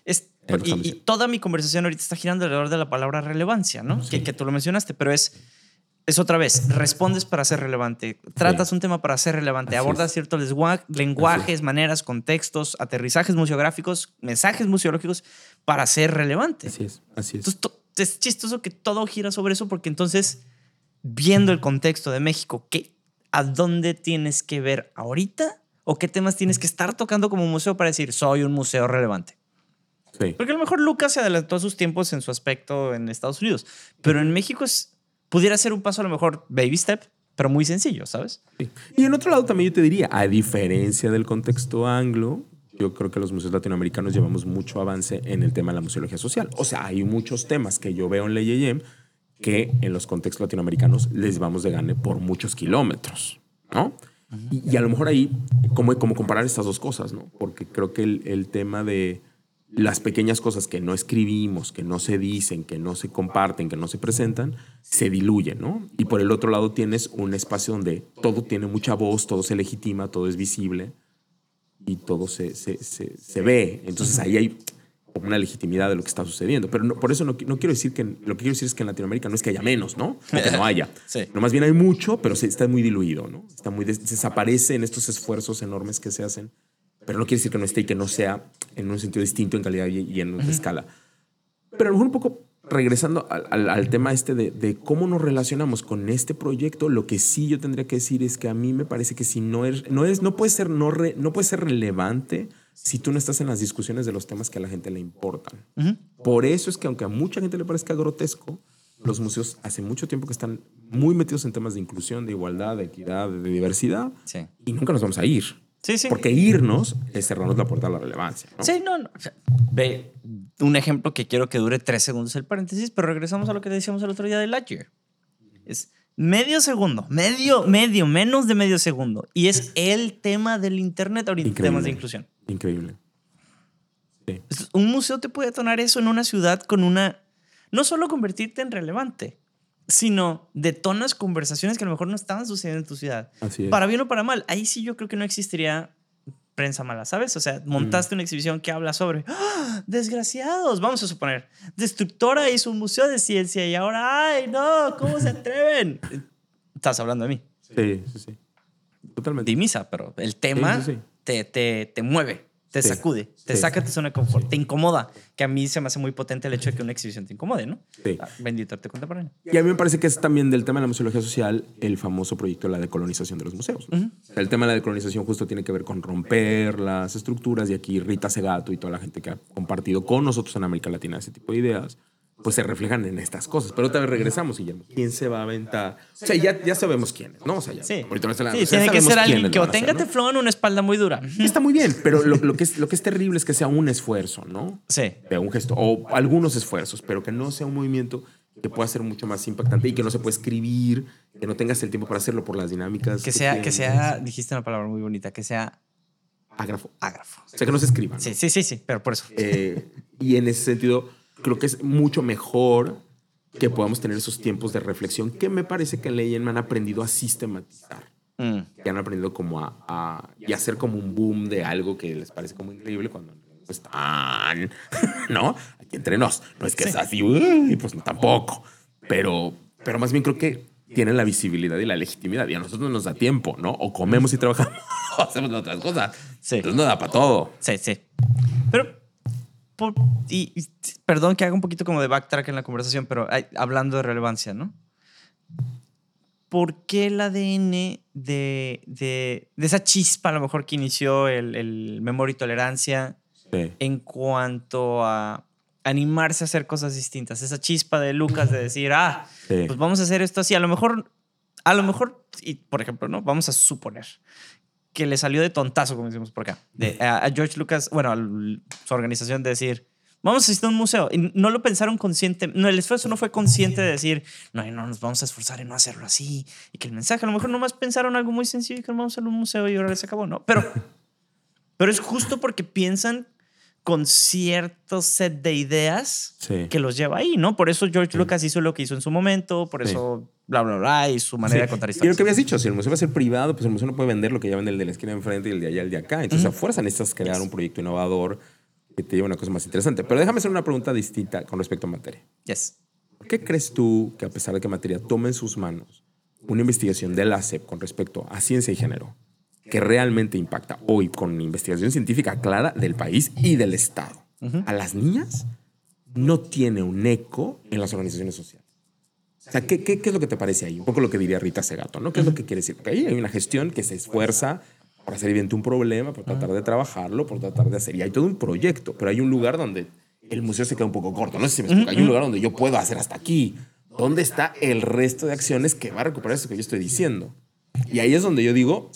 [SPEAKER 2] es-
[SPEAKER 3] que
[SPEAKER 2] y, toda mi conversación ahorita está girando alrededor de la palabra relevancia, ¿no? Que, que tú lo mencionaste, pero es, es otra vez, respondes para ser relevante, tratas un tema para ser relevante,
[SPEAKER 3] Así
[SPEAKER 2] abordas
[SPEAKER 3] es.
[SPEAKER 2] ciertos lenguajes, maneras, contextos, aterrizajes museográficos, mensajes museológicos para ser relevante.
[SPEAKER 3] Así es, así es.
[SPEAKER 2] Entonces, to- es chistoso que todo gira sobre eso porque entonces, viendo el contexto de México, ¿qué, ¿a dónde tienes que ver ahorita? ¿O qué temas tienes que estar tocando como museo para decir, soy un museo relevante?
[SPEAKER 3] Sí.
[SPEAKER 2] Porque a lo mejor Lucas se adelantó a sus tiempos en su aspecto en Estados Unidos, pero en México es, pudiera ser un paso a lo mejor baby step, pero muy sencillo, ¿sabes?
[SPEAKER 3] Sí. Y en otro lado también yo te diría, a diferencia del contexto anglo, yo creo que los museos latinoamericanos llevamos mucho avance en el tema de la museología social. O sea, hay muchos temas que yo veo en Leyeyem que en los contextos latinoamericanos les vamos de gane por muchos kilómetros, ¿no? Y, a lo mejor ahí, como, como comparar estas dos cosas, ¿no? Porque creo que el, el tema de las pequeñas cosas que no escribimos, que no se dicen, que no se comparten, que no se presentan, se diluyen, ¿no? Y por el otro lado tienes un espacio donde todo tiene mucha voz, todo se legitima, todo es visible y todo se, se, se, se ve. Entonces ahí hay como una legitimidad de lo que está sucediendo. Pero no- por eso no, no quiero decir que, lo que quiero decir es que en Latinoamérica no es que haya menos, ¿no? [laughs] O que no haya.
[SPEAKER 2] Sí.
[SPEAKER 3] No, más bien hay mucho, pero se, está muy diluido, ¿no? Está muy des- desaparece en estos esfuerzos enormes que se hacen. Pero no quiere decir que no esté y que no sea en un sentido distinto en calidad y, y en escala. Pero a lo mejor un poco regresando al, al- al tema este de, de cómo nos relacionamos con este proyecto, lo que sí yo tendría que decir es que a mí me parece que si no es, no es, no puede ser, no, re- no puede ser relevante si tú no estás en las discusiones de los temas que a la gente le importan. Por eso es que aunque a mucha gente le parezca grotesco, los museos hace mucho tiempo que están muy metidos en temas de inclusión, de igualdad, de equidad, de diversidad,
[SPEAKER 2] Sí.
[SPEAKER 3] y nunca nos vamos a ir.
[SPEAKER 2] Sí, sí.
[SPEAKER 3] Porque irnos es cerrarnos la puerta a la relevancia. ¿no?
[SPEAKER 2] Sí, no, no. o sea, ve un ejemplo que quiero que dure tres segundos el paréntesis, pero regresamos a lo que decíamos el otro día de Lightyear. Es medio segundo, medio, medio, menos de medio segundo. Y es el tema del Internet ahorita,
[SPEAKER 3] Increíble.
[SPEAKER 2] temas de inclusión.
[SPEAKER 3] Increíble. Sí.
[SPEAKER 2] Un museo te puede detonar eso en una ciudad con una... No solo convertirte en relevante, sino detonas conversaciones que a lo mejor no estaban sucediendo en tu ciudad.
[SPEAKER 3] Así es.
[SPEAKER 2] Para bien o para mal. Ahí sí yo creo que no existiría prensa mala, ¿sabes? O sea, montaste una exhibición que habla sobre ¡Ah! desgraciados, vamos a suponer. Destructora hizo un museo de ciencia y ahora, ¡ay, no! ¿Cómo se atreven? [laughs] Estás hablando de mí.
[SPEAKER 3] Sí, sí, sí. Totalmente.
[SPEAKER 2] Di misa, pero el tema
[SPEAKER 3] Sí, sí, sí.
[SPEAKER 2] Te, te, te mueve, te
[SPEAKER 3] Sí.
[SPEAKER 2] sacude, te
[SPEAKER 3] Sí.
[SPEAKER 2] saca de tu zona de confort, te incomoda. Que a mí se me hace muy potente el hecho de que una exhibición te incomode, ¿no?
[SPEAKER 3] Sí.
[SPEAKER 2] Ah, Bendito arte contemporáneo.
[SPEAKER 3] Y a mí me parece que es también del tema de la museología social el famoso proyecto de la decolonización de los museos. ¿no? O sea, el tema de la decolonización justo tiene que ver con romper las estructuras y aquí Rita Segato y toda la gente que ha compartido con nosotros en América Latina ese tipo de ideas pues se reflejan en estas cosas. Pero otra vez regresamos, Guillermo. ¿Quién se va a aventar? O sea, ya, ya sabemos quién es, ¿no? O sea, ya.
[SPEAKER 2] Sí,
[SPEAKER 3] ahorita
[SPEAKER 2] Sí,
[SPEAKER 3] sea,
[SPEAKER 2] tiene que ser alguien que o tenga
[SPEAKER 3] ¿no?
[SPEAKER 2] teflón o una espalda muy dura.
[SPEAKER 3] Está muy bien, pero lo, lo que es, lo que es terrible es que sea un esfuerzo, ¿no?
[SPEAKER 2] Sí.
[SPEAKER 3] De un gesto, o algunos esfuerzos, pero que no sea un movimiento que pueda ser mucho más impactante y que no se pueda escribir, que no tengas el tiempo para hacerlo por las dinámicas.
[SPEAKER 2] Que sea, que
[SPEAKER 3] tienes.
[SPEAKER 2] sea, dijiste una palabra muy bonita, que sea
[SPEAKER 3] Ágrafo.
[SPEAKER 2] ágrafo.
[SPEAKER 3] O sea, que no se escriba. ¿no?
[SPEAKER 2] Sí, sí, sí, sí, pero por eso.
[SPEAKER 3] Eh, y en ese sentido, creo que es mucho mejor que podamos tener esos tiempos de reflexión que me parece que en Leyen han aprendido a sistematizar.
[SPEAKER 2] Mm.
[SPEAKER 3] Que han aprendido como a, a- y hacer como un boom de algo que les parece como increíble cuando están, [laughs] ¿no? Aquí entre nos. No es que es así, uy, pues no, tampoco. Pero, pero más bien creo que tienen la visibilidad y la legitimidad. Y a nosotros no nos da tiempo, ¿no? O comemos y trabajamos, o [laughs] hacemos otras cosas.
[SPEAKER 2] Sí.
[SPEAKER 3] Entonces no da para todo.
[SPEAKER 2] Sí, sí. Pero, por- y, y perdón que haga un poquito como de backtrack en la conversación, pero hablando de relevancia, ¿no? ¿Por qué el ADN de, de, de esa chispa, a lo mejor que inició el, el memoria y tolerancia,
[SPEAKER 3] Sí.
[SPEAKER 2] en cuanto a animarse a hacer cosas distintas? Esa chispa de Lucas de decir, ah,
[SPEAKER 3] Sí.
[SPEAKER 2] pues vamos a hacer esto así. A lo mejor, a lo mejor, y por ejemplo, ¿no? Vamos a suponer que le salió de tontazo, como decimos por acá, de, a, a George Lucas, bueno, a su organización de decir, vamos a visitar un museo. Y no lo pensaron consciente, no, el esfuerzo no fue consciente de decir, no, no, nos vamos a esforzar en no hacerlo así. Y que el mensaje, a lo mejor nomás pensaron algo muy sencillo y que vamos a hacer un museo y ahora se acabó, ¿no? Pero, pero es justo porque piensan con cierto set de ideas
[SPEAKER 3] Sí.
[SPEAKER 2] que los lleva ahí, ¿no? Por eso George Lucas hizo lo que hizo en su momento, por
[SPEAKER 3] Sí.
[SPEAKER 2] eso bla, bla, bla, y su manera
[SPEAKER 3] Sí.
[SPEAKER 2] de contar
[SPEAKER 3] Y lo
[SPEAKER 2] historias.
[SPEAKER 3] que habías dicho, si el museo va a ser privado, pues el museo no puede vender lo que ya vende el de la esquina de enfrente y el de allá, el de acá. Entonces, a fuerza necesitas crear un proyecto innovador que te lleve a una cosa más interesante. Pero déjame hacer una pregunta distinta con respecto a materia.
[SPEAKER 2] Yes.
[SPEAKER 3] ¿Por qué crees tú que a pesar de que materia tome en sus manos una investigación de la SEP con respecto a ciencia y género que realmente impacta hoy con investigación científica clara del país y del Estado a las niñas no tiene un eco en las organizaciones sociales? O sea, ¿qué, qué, qué es lo que te parece ahí? Un poco lo que diría Rita Segato, ¿no? ¿Qué es lo que quiere decir? Porque ahí hay una gestión que se esfuerza por hacer evidente un problema, por tratar de trabajarlo, por tratar de hacer. Y hay todo un proyecto, pero hay un lugar donde el museo se queda un poco corto. No sé si me explico. Hay un lugar donde yo puedo hacer hasta aquí. ¿Dónde está el resto de acciones que va a recuperar eso que yo estoy diciendo? Y ahí es donde yo digo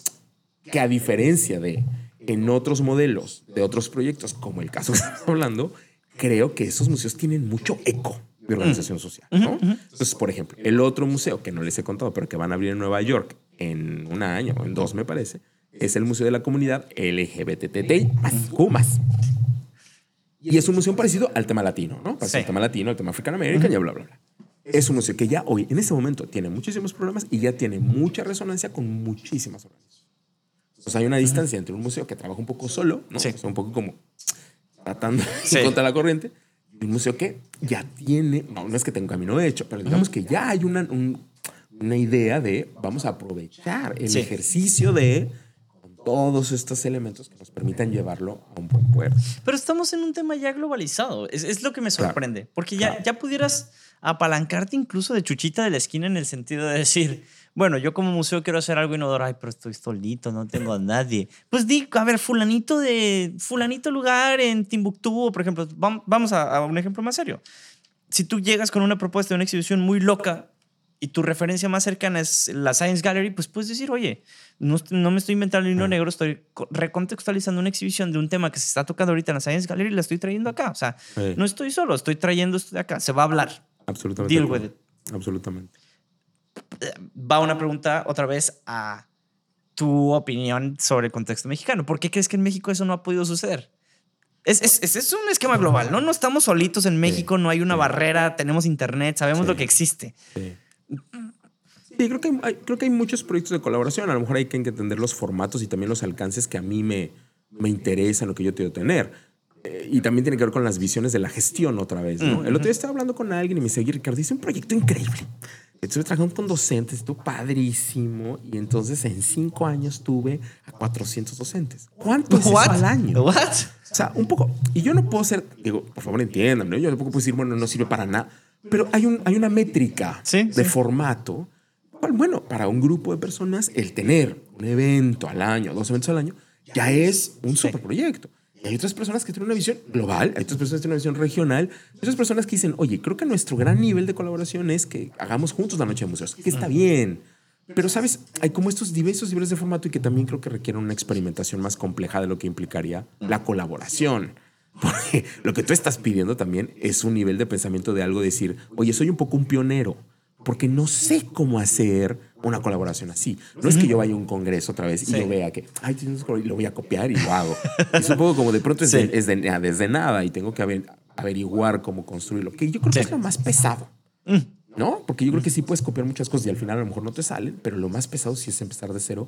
[SPEAKER 3] que a diferencia de en otros modelos, de otros proyectos, como el caso que estamos hablando, creo que esos museos tienen mucho eco de organización social. ¿no? Entonces, por ejemplo, el otro museo que no les he contado, pero que van a abrir en Nueva York en un año o en dos, me parece, es el Museo de la Comunidad LGBTTI más. Y es un museo parecido al tema latino, ¿no? Parecido
[SPEAKER 2] Sí.
[SPEAKER 3] al tema latino, al tema African American y bla, bla, bla. Es un museo que ya hoy, en este momento, tiene muchísimos problemas y ya tiene mucha resonancia con muchísimas organizaciones. Entonces hay una distancia entre un museo que trabaja un poco solo, ¿no?
[SPEAKER 2] Sí.
[SPEAKER 3] O sea, un poco como tratando
[SPEAKER 2] Sí.
[SPEAKER 3] contra la corriente, un museo que ya tiene, no, no es que tenga un camino hecho, pero digamos que ya hay una, un- una idea de vamos a aprovechar el
[SPEAKER 2] Sí.
[SPEAKER 3] ejercicio de todos estos elementos que nos permitan llevarlo a un buen puerto.
[SPEAKER 2] Pero estamos en un tema ya globalizado. Es, es lo que me
[SPEAKER 3] Claro.
[SPEAKER 2] sorprende. Porque ya,
[SPEAKER 3] Claro.
[SPEAKER 2] ya pudieras apalancarte incluso de chuchita de la esquina en el sentido de decir, bueno, yo como museo quiero hacer algo innovador. Ay, pero estoy solito, no tengo a nadie. Pues di, a ver, fulanito de fulanito lugar en Timbuktu, por ejemplo. Vam- Vamos a, a un ejemplo más serio. Si tú llegas con una propuesta de una exhibición muy loca y tu referencia más cercana es la Science Gallery, pues puedes decir, oye, no, no me estoy inventando el hilo negro, estoy co- recontextualizando una exhibición de un tema que se está tocando ahorita en la Science Gallery y la estoy trayendo acá. O sea,
[SPEAKER 3] Sí.
[SPEAKER 2] no estoy solo, estoy trayendo esto de acá. Se va a hablar.
[SPEAKER 3] Absolutamente.
[SPEAKER 2] Deal
[SPEAKER 3] de
[SPEAKER 2] with
[SPEAKER 3] acuerdo. Absolutamente.
[SPEAKER 2] Va una pregunta otra vez a tu opinión sobre el contexto mexicano. ¿Por qué crees que en México eso no ha podido suceder? Es, es, es- un esquema global, ¿no? No estamos solitos en México, no hay una
[SPEAKER 3] sí.
[SPEAKER 2] barrera, tenemos internet, sabemos
[SPEAKER 3] Sí.
[SPEAKER 2] lo que existe.
[SPEAKER 3] Sí. Sí, creo que, hay, creo que hay muchos proyectos de colaboración. A lo mejor hay que entender los formatos y también los alcances que a mí me, me interesan, lo que yo quiero tener. Eh, y también tiene que ver con las visiones de la gestión otra vez. ¿no? El otro día estaba hablando con alguien y me dice, "Oye, Ricardo, hice un proyecto increíble. Estuve trabajando con docentes, estuvo padrísimo. Y entonces en cinco años tuve a 400 docentes. ¿Cuánto es eso al año?
[SPEAKER 2] What?
[SPEAKER 3] O sea, un poco. Y yo no puedo ser, digo, por favor entiendan, ¿no? yo tampoco puedo decir, bueno, no sirve para nada. Pero hay, un, hay una métrica
[SPEAKER 2] Sí,
[SPEAKER 3] de
[SPEAKER 2] sí.
[SPEAKER 3] formato. bueno, para un grupo de personas, el tener un evento al año, dos eventos al año, ya es un superproyecto. Y hay otras personas que tienen una visión global, hay otras personas que tienen una visión regional, hay otras personas que dicen, oye, creo que nuestro gran nivel de colaboración es que hagamos juntos la noche de museos, que está bien. Pero, ¿sabes? Hay como estos diversos niveles de formato y que también creo que requieren una experimentación más compleja de lo que implicaría la colaboración. Porque lo que tú estás pidiendo también es un nivel de pensamiento de algo, decir, oye, soy un poco un pionero, porque no sé cómo hacer una colaboración así. No es que yo vaya a un congreso otra vez y yo vea que, ay, lo voy a copiar y lo hago. es un poco como de pronto es,
[SPEAKER 2] Sí.
[SPEAKER 3] de- es de- ah, desde nada y tengo que aver- averiguar cómo construirlo, que yo creo que
[SPEAKER 2] Sí.
[SPEAKER 3] es lo más pesado. ¿No? Porque yo creo que sí puedes copiar muchas cosas y al final a lo mejor no te salen, pero lo más pesado sí es empezar de cero.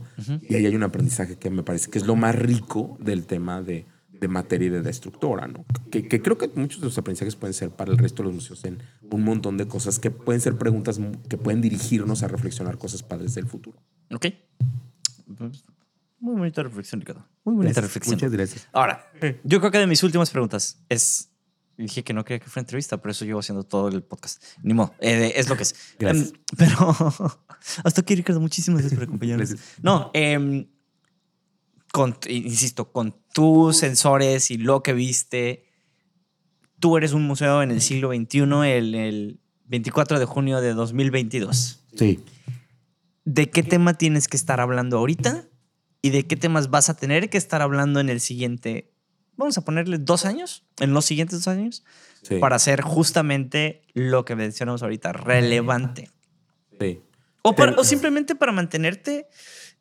[SPEAKER 3] Y ahí hay un aprendizaje que me parece que es lo más rico del tema de, de materia y de destructora, ¿no? Que, que creo que muchos de los aprendizajes pueden ser para el resto de los museos en un montón de cosas que pueden ser preguntas que pueden dirigirnos a reflexionar cosas padres del futuro.
[SPEAKER 2] Ok. Muy bonita reflexión, Ricardo. Muy bonita reflexión.
[SPEAKER 3] Muchas gracias.
[SPEAKER 2] Ahora, yo creo que de mis últimas preguntas es. Dije que no quería que fuera entrevista, por eso llevo haciendo todo el podcast. Ni modo, eh, es lo que es.
[SPEAKER 3] Gracias.
[SPEAKER 2] Em, pero [laughs] hasta aquí, Ricardo, muchísimas gracias por acompañarnos.
[SPEAKER 3] Gracias.
[SPEAKER 2] No, em, con, insisto, con tus sensores y lo que viste, tú eres un museo en el siglo XXI, el, el 24 de junio de 2022.
[SPEAKER 3] Sí.
[SPEAKER 2] ¿De qué tema tienes que estar hablando ahorita? ¿Y de qué temas vas a tener que estar hablando en el siguiente, vamos a ponerle dos años, en los siguientes dos años,
[SPEAKER 3] Sí.
[SPEAKER 2] para hacer justamente lo que mencionamos ahorita, relevante?
[SPEAKER 3] sí.
[SPEAKER 2] O, para- o simplemente para mantenerte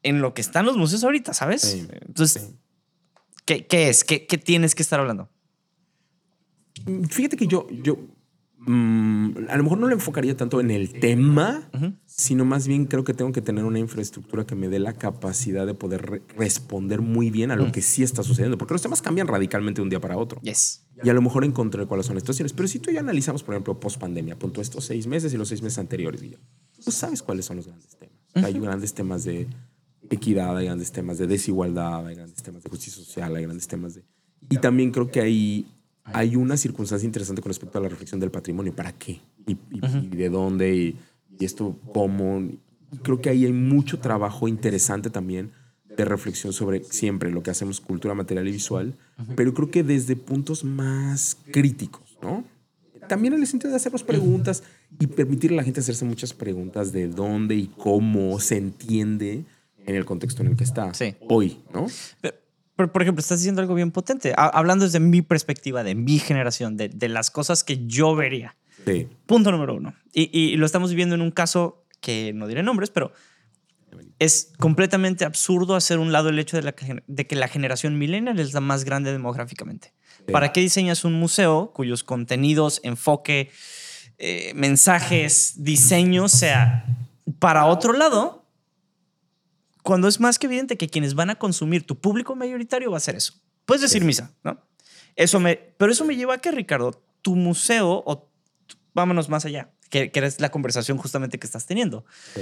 [SPEAKER 2] en lo que están los museos ahorita, ¿sabes?
[SPEAKER 3] Sí,
[SPEAKER 2] Entonces,
[SPEAKER 3] sí.
[SPEAKER 2] ¿qué, qué es? ¿Qué, qué tienes que estar hablando?
[SPEAKER 3] Fíjate que yo, yo mm, a lo mejor no lo enfocaría tanto en el tema, sino más bien creo que tengo que tener una infraestructura que me dé la capacidad de poder re- responder muy bien a lo que sí está sucediendo, porque los temas cambian radicalmente de un día para otro.
[SPEAKER 2] Yes.
[SPEAKER 3] Y a lo mejor encontré cuáles son las situaciones. Pero si tú ya analizamos, por ejemplo, post pandemia, punto estos seis meses y los seis meses anteriores, Guillermo, tú sabes cuáles son los grandes temas. Hay grandes temas de equidad, hay grandes temas de desigualdad, hay grandes temas de justicia social, hay grandes temas de... Y también creo que hay, hay una circunstancia interesante con respecto a la reflexión del patrimonio. ¿Para qué? ¿Y, y- y de dónde? Y, y esto cómo? Creo que ahí hay mucho trabajo interesante también de reflexión sobre siempre lo que hacemos cultura material y visual, pero creo que desde puntos más críticos, ¿no? También en el sentido de hacernos preguntas y permitirle a la gente hacerse muchas preguntas de dónde y cómo se entiende en el contexto en el que está
[SPEAKER 2] Sí.
[SPEAKER 3] hoy, ¿no?
[SPEAKER 2] Pero, pero, por ejemplo, estás diciendo algo bien potente, Ha- hablando desde mi perspectiva, de mi generación, de, de las cosas que yo vería.
[SPEAKER 3] Sí.
[SPEAKER 2] Punto número uno. Y, y lo estamos viviendo en un caso que no diré nombres, pero es completamente absurdo hacer un lado el hecho de, la que- de que la generación millennial es la más grande demográficamente.
[SPEAKER 3] Sí.
[SPEAKER 2] ¿Para qué diseñas un museo cuyos contenidos, enfoque, eh, mensajes, diseño sea para otro lado? Cuando es más que evidente que quienes van a consumir tu público mayoritario va a ser eso. Puedes decir misa, ¿no? Eso me, pero eso me lleva a que, Ricardo, tu museo, o vámonos más allá, que, que es la conversación justamente que estás teniendo,
[SPEAKER 3] Sí.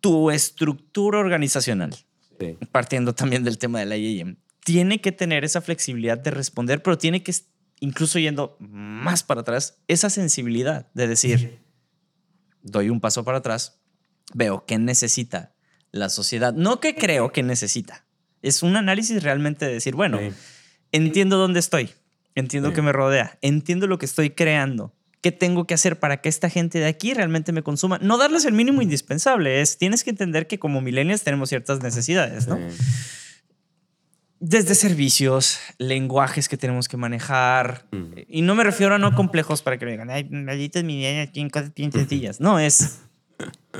[SPEAKER 2] tu estructura organizacional,
[SPEAKER 3] Sí.
[SPEAKER 2] partiendo también del tema de la IAM, tiene que tener esa flexibilidad de responder, pero tiene que, incluso yendo más para atrás, esa sensibilidad de decir, doy un paso para atrás, veo qué necesita la sociedad, no que creo que necesita. Es un análisis realmente de decir, bueno,
[SPEAKER 3] Sí.
[SPEAKER 2] entiendo dónde estoy, entiendo
[SPEAKER 3] Sí.
[SPEAKER 2] que me rodea, entiendo lo que estoy creando, qué tengo que hacer para que esta gente de aquí realmente me consuma. No darles el mínimo indispensable, es tienes que entender que como millennials tenemos ciertas necesidades, ¿no?
[SPEAKER 3] Sí.
[SPEAKER 2] Desde servicios, lenguajes que tenemos que manejar,
[SPEAKER 3] Mm.
[SPEAKER 2] y no me refiero a no complejos para que me digan, ay, malditas millennials, tienen cosas bien sencillas. No, es...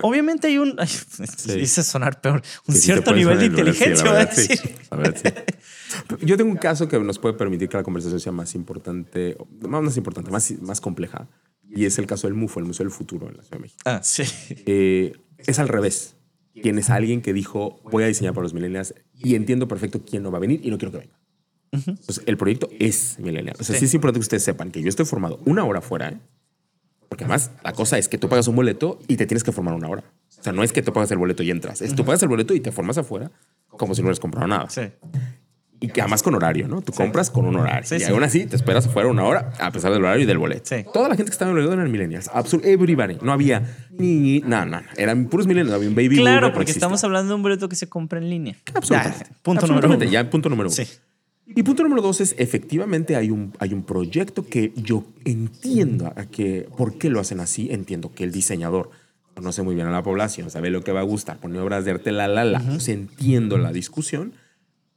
[SPEAKER 2] Obviamente hay un... Ay, [laughs] dice sonar peor. Un
[SPEAKER 3] sí
[SPEAKER 2] cierto
[SPEAKER 3] puede
[SPEAKER 2] nivel de
[SPEAKER 3] lugar, sí,
[SPEAKER 2] inteligencia, a
[SPEAKER 3] sí.
[SPEAKER 2] decir.
[SPEAKER 3] Verdad, sí. [laughs] Yo tengo un caso que nos puede permitir que la conversación sea más importante, más más importante, más, más compleja, y es el caso del MUFO, el Museo del Futuro en la Ciudad de México.
[SPEAKER 2] Ah, sí.
[SPEAKER 3] Eh, es al revés. Tienes a alguien que dijo, voy a diseñar para los millennials y entiendo perfecto quién no va a venir y no quiero que venga. Entonces, el proyecto es millennial. O sea, sí.
[SPEAKER 2] Sí.
[SPEAKER 3] es importante que ustedes sepan que yo estoy formado una hora fuera, ¿eh? Porque además la cosa es que tú pagas un boleto y te tienes que formar una hora. O sea, no es que tú pagas el boleto y entras, es tú pagas el boleto y te formas afuera como si no hubieras comprado nada.
[SPEAKER 2] Sí.
[SPEAKER 3] Y que además con horario, ¿no? Tú compras con un horario.
[SPEAKER 2] Sí,
[SPEAKER 3] y
[SPEAKER 2] sí.
[SPEAKER 3] aún así te esperas afuera una hora a pesar del horario y del boleto.
[SPEAKER 2] Sí.
[SPEAKER 3] Toda la gente que estaba en el boleto eran millennials. Absol everybody. No había ni, nada, nada. Eran puros millennials. Había un baby
[SPEAKER 2] Claro,
[SPEAKER 3] no
[SPEAKER 2] porque
[SPEAKER 3] existía.
[SPEAKER 2] estamos hablando de un boleto que se compra en línea.
[SPEAKER 3] Absolutamente.
[SPEAKER 2] Ya, punto número
[SPEAKER 3] Absolutamente,
[SPEAKER 2] uno.
[SPEAKER 3] Ya, punto número uno.
[SPEAKER 2] Sí.
[SPEAKER 3] Y punto número dos es, efectivamente hay un, hay un proyecto que yo entiendo a que, por qué lo hacen así. Entiendo que el diseñador conoce muy bien a la población, sabe lo que va a gustar, pone obras de arte, la, la, la. O sea, entiendo la discusión.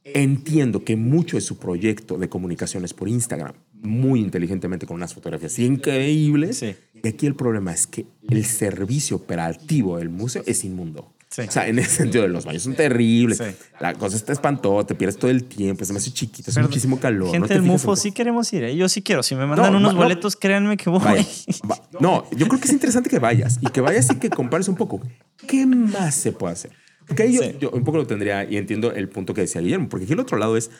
[SPEAKER 3] Entiendo que mucho de su proyecto de comunicaciones por Instagram, muy inteligentemente con unas fotografías increíbles.
[SPEAKER 2] Sí.
[SPEAKER 3] Y aquí el problema es que el servicio operativo del museo es inmundo.
[SPEAKER 2] Sí.
[SPEAKER 3] O sea, en el sentido los baños son terribles.
[SPEAKER 2] Sí.
[SPEAKER 3] La cosa está espantosa, te pierdes todo el tiempo, se me hace chiquito, hace muchísimo calor.
[SPEAKER 2] Gente
[SPEAKER 3] no te
[SPEAKER 2] del
[SPEAKER 3] fijas
[SPEAKER 2] Mufo, sí queremos ir. ¿eh? Yo sí quiero. Si me mandan
[SPEAKER 3] No,
[SPEAKER 2] unos
[SPEAKER 3] no.
[SPEAKER 2] boletos, créanme que voy.
[SPEAKER 3] Vaya, va- No, yo creo que es interesante que vayas y que vayas y que compares un poco. ¿Qué más se puede hacer? Porque ahí yo,
[SPEAKER 2] Sí.
[SPEAKER 3] yo un poco lo tendría y entiendo el punto que decía Guillermo, porque aquí el otro lado es,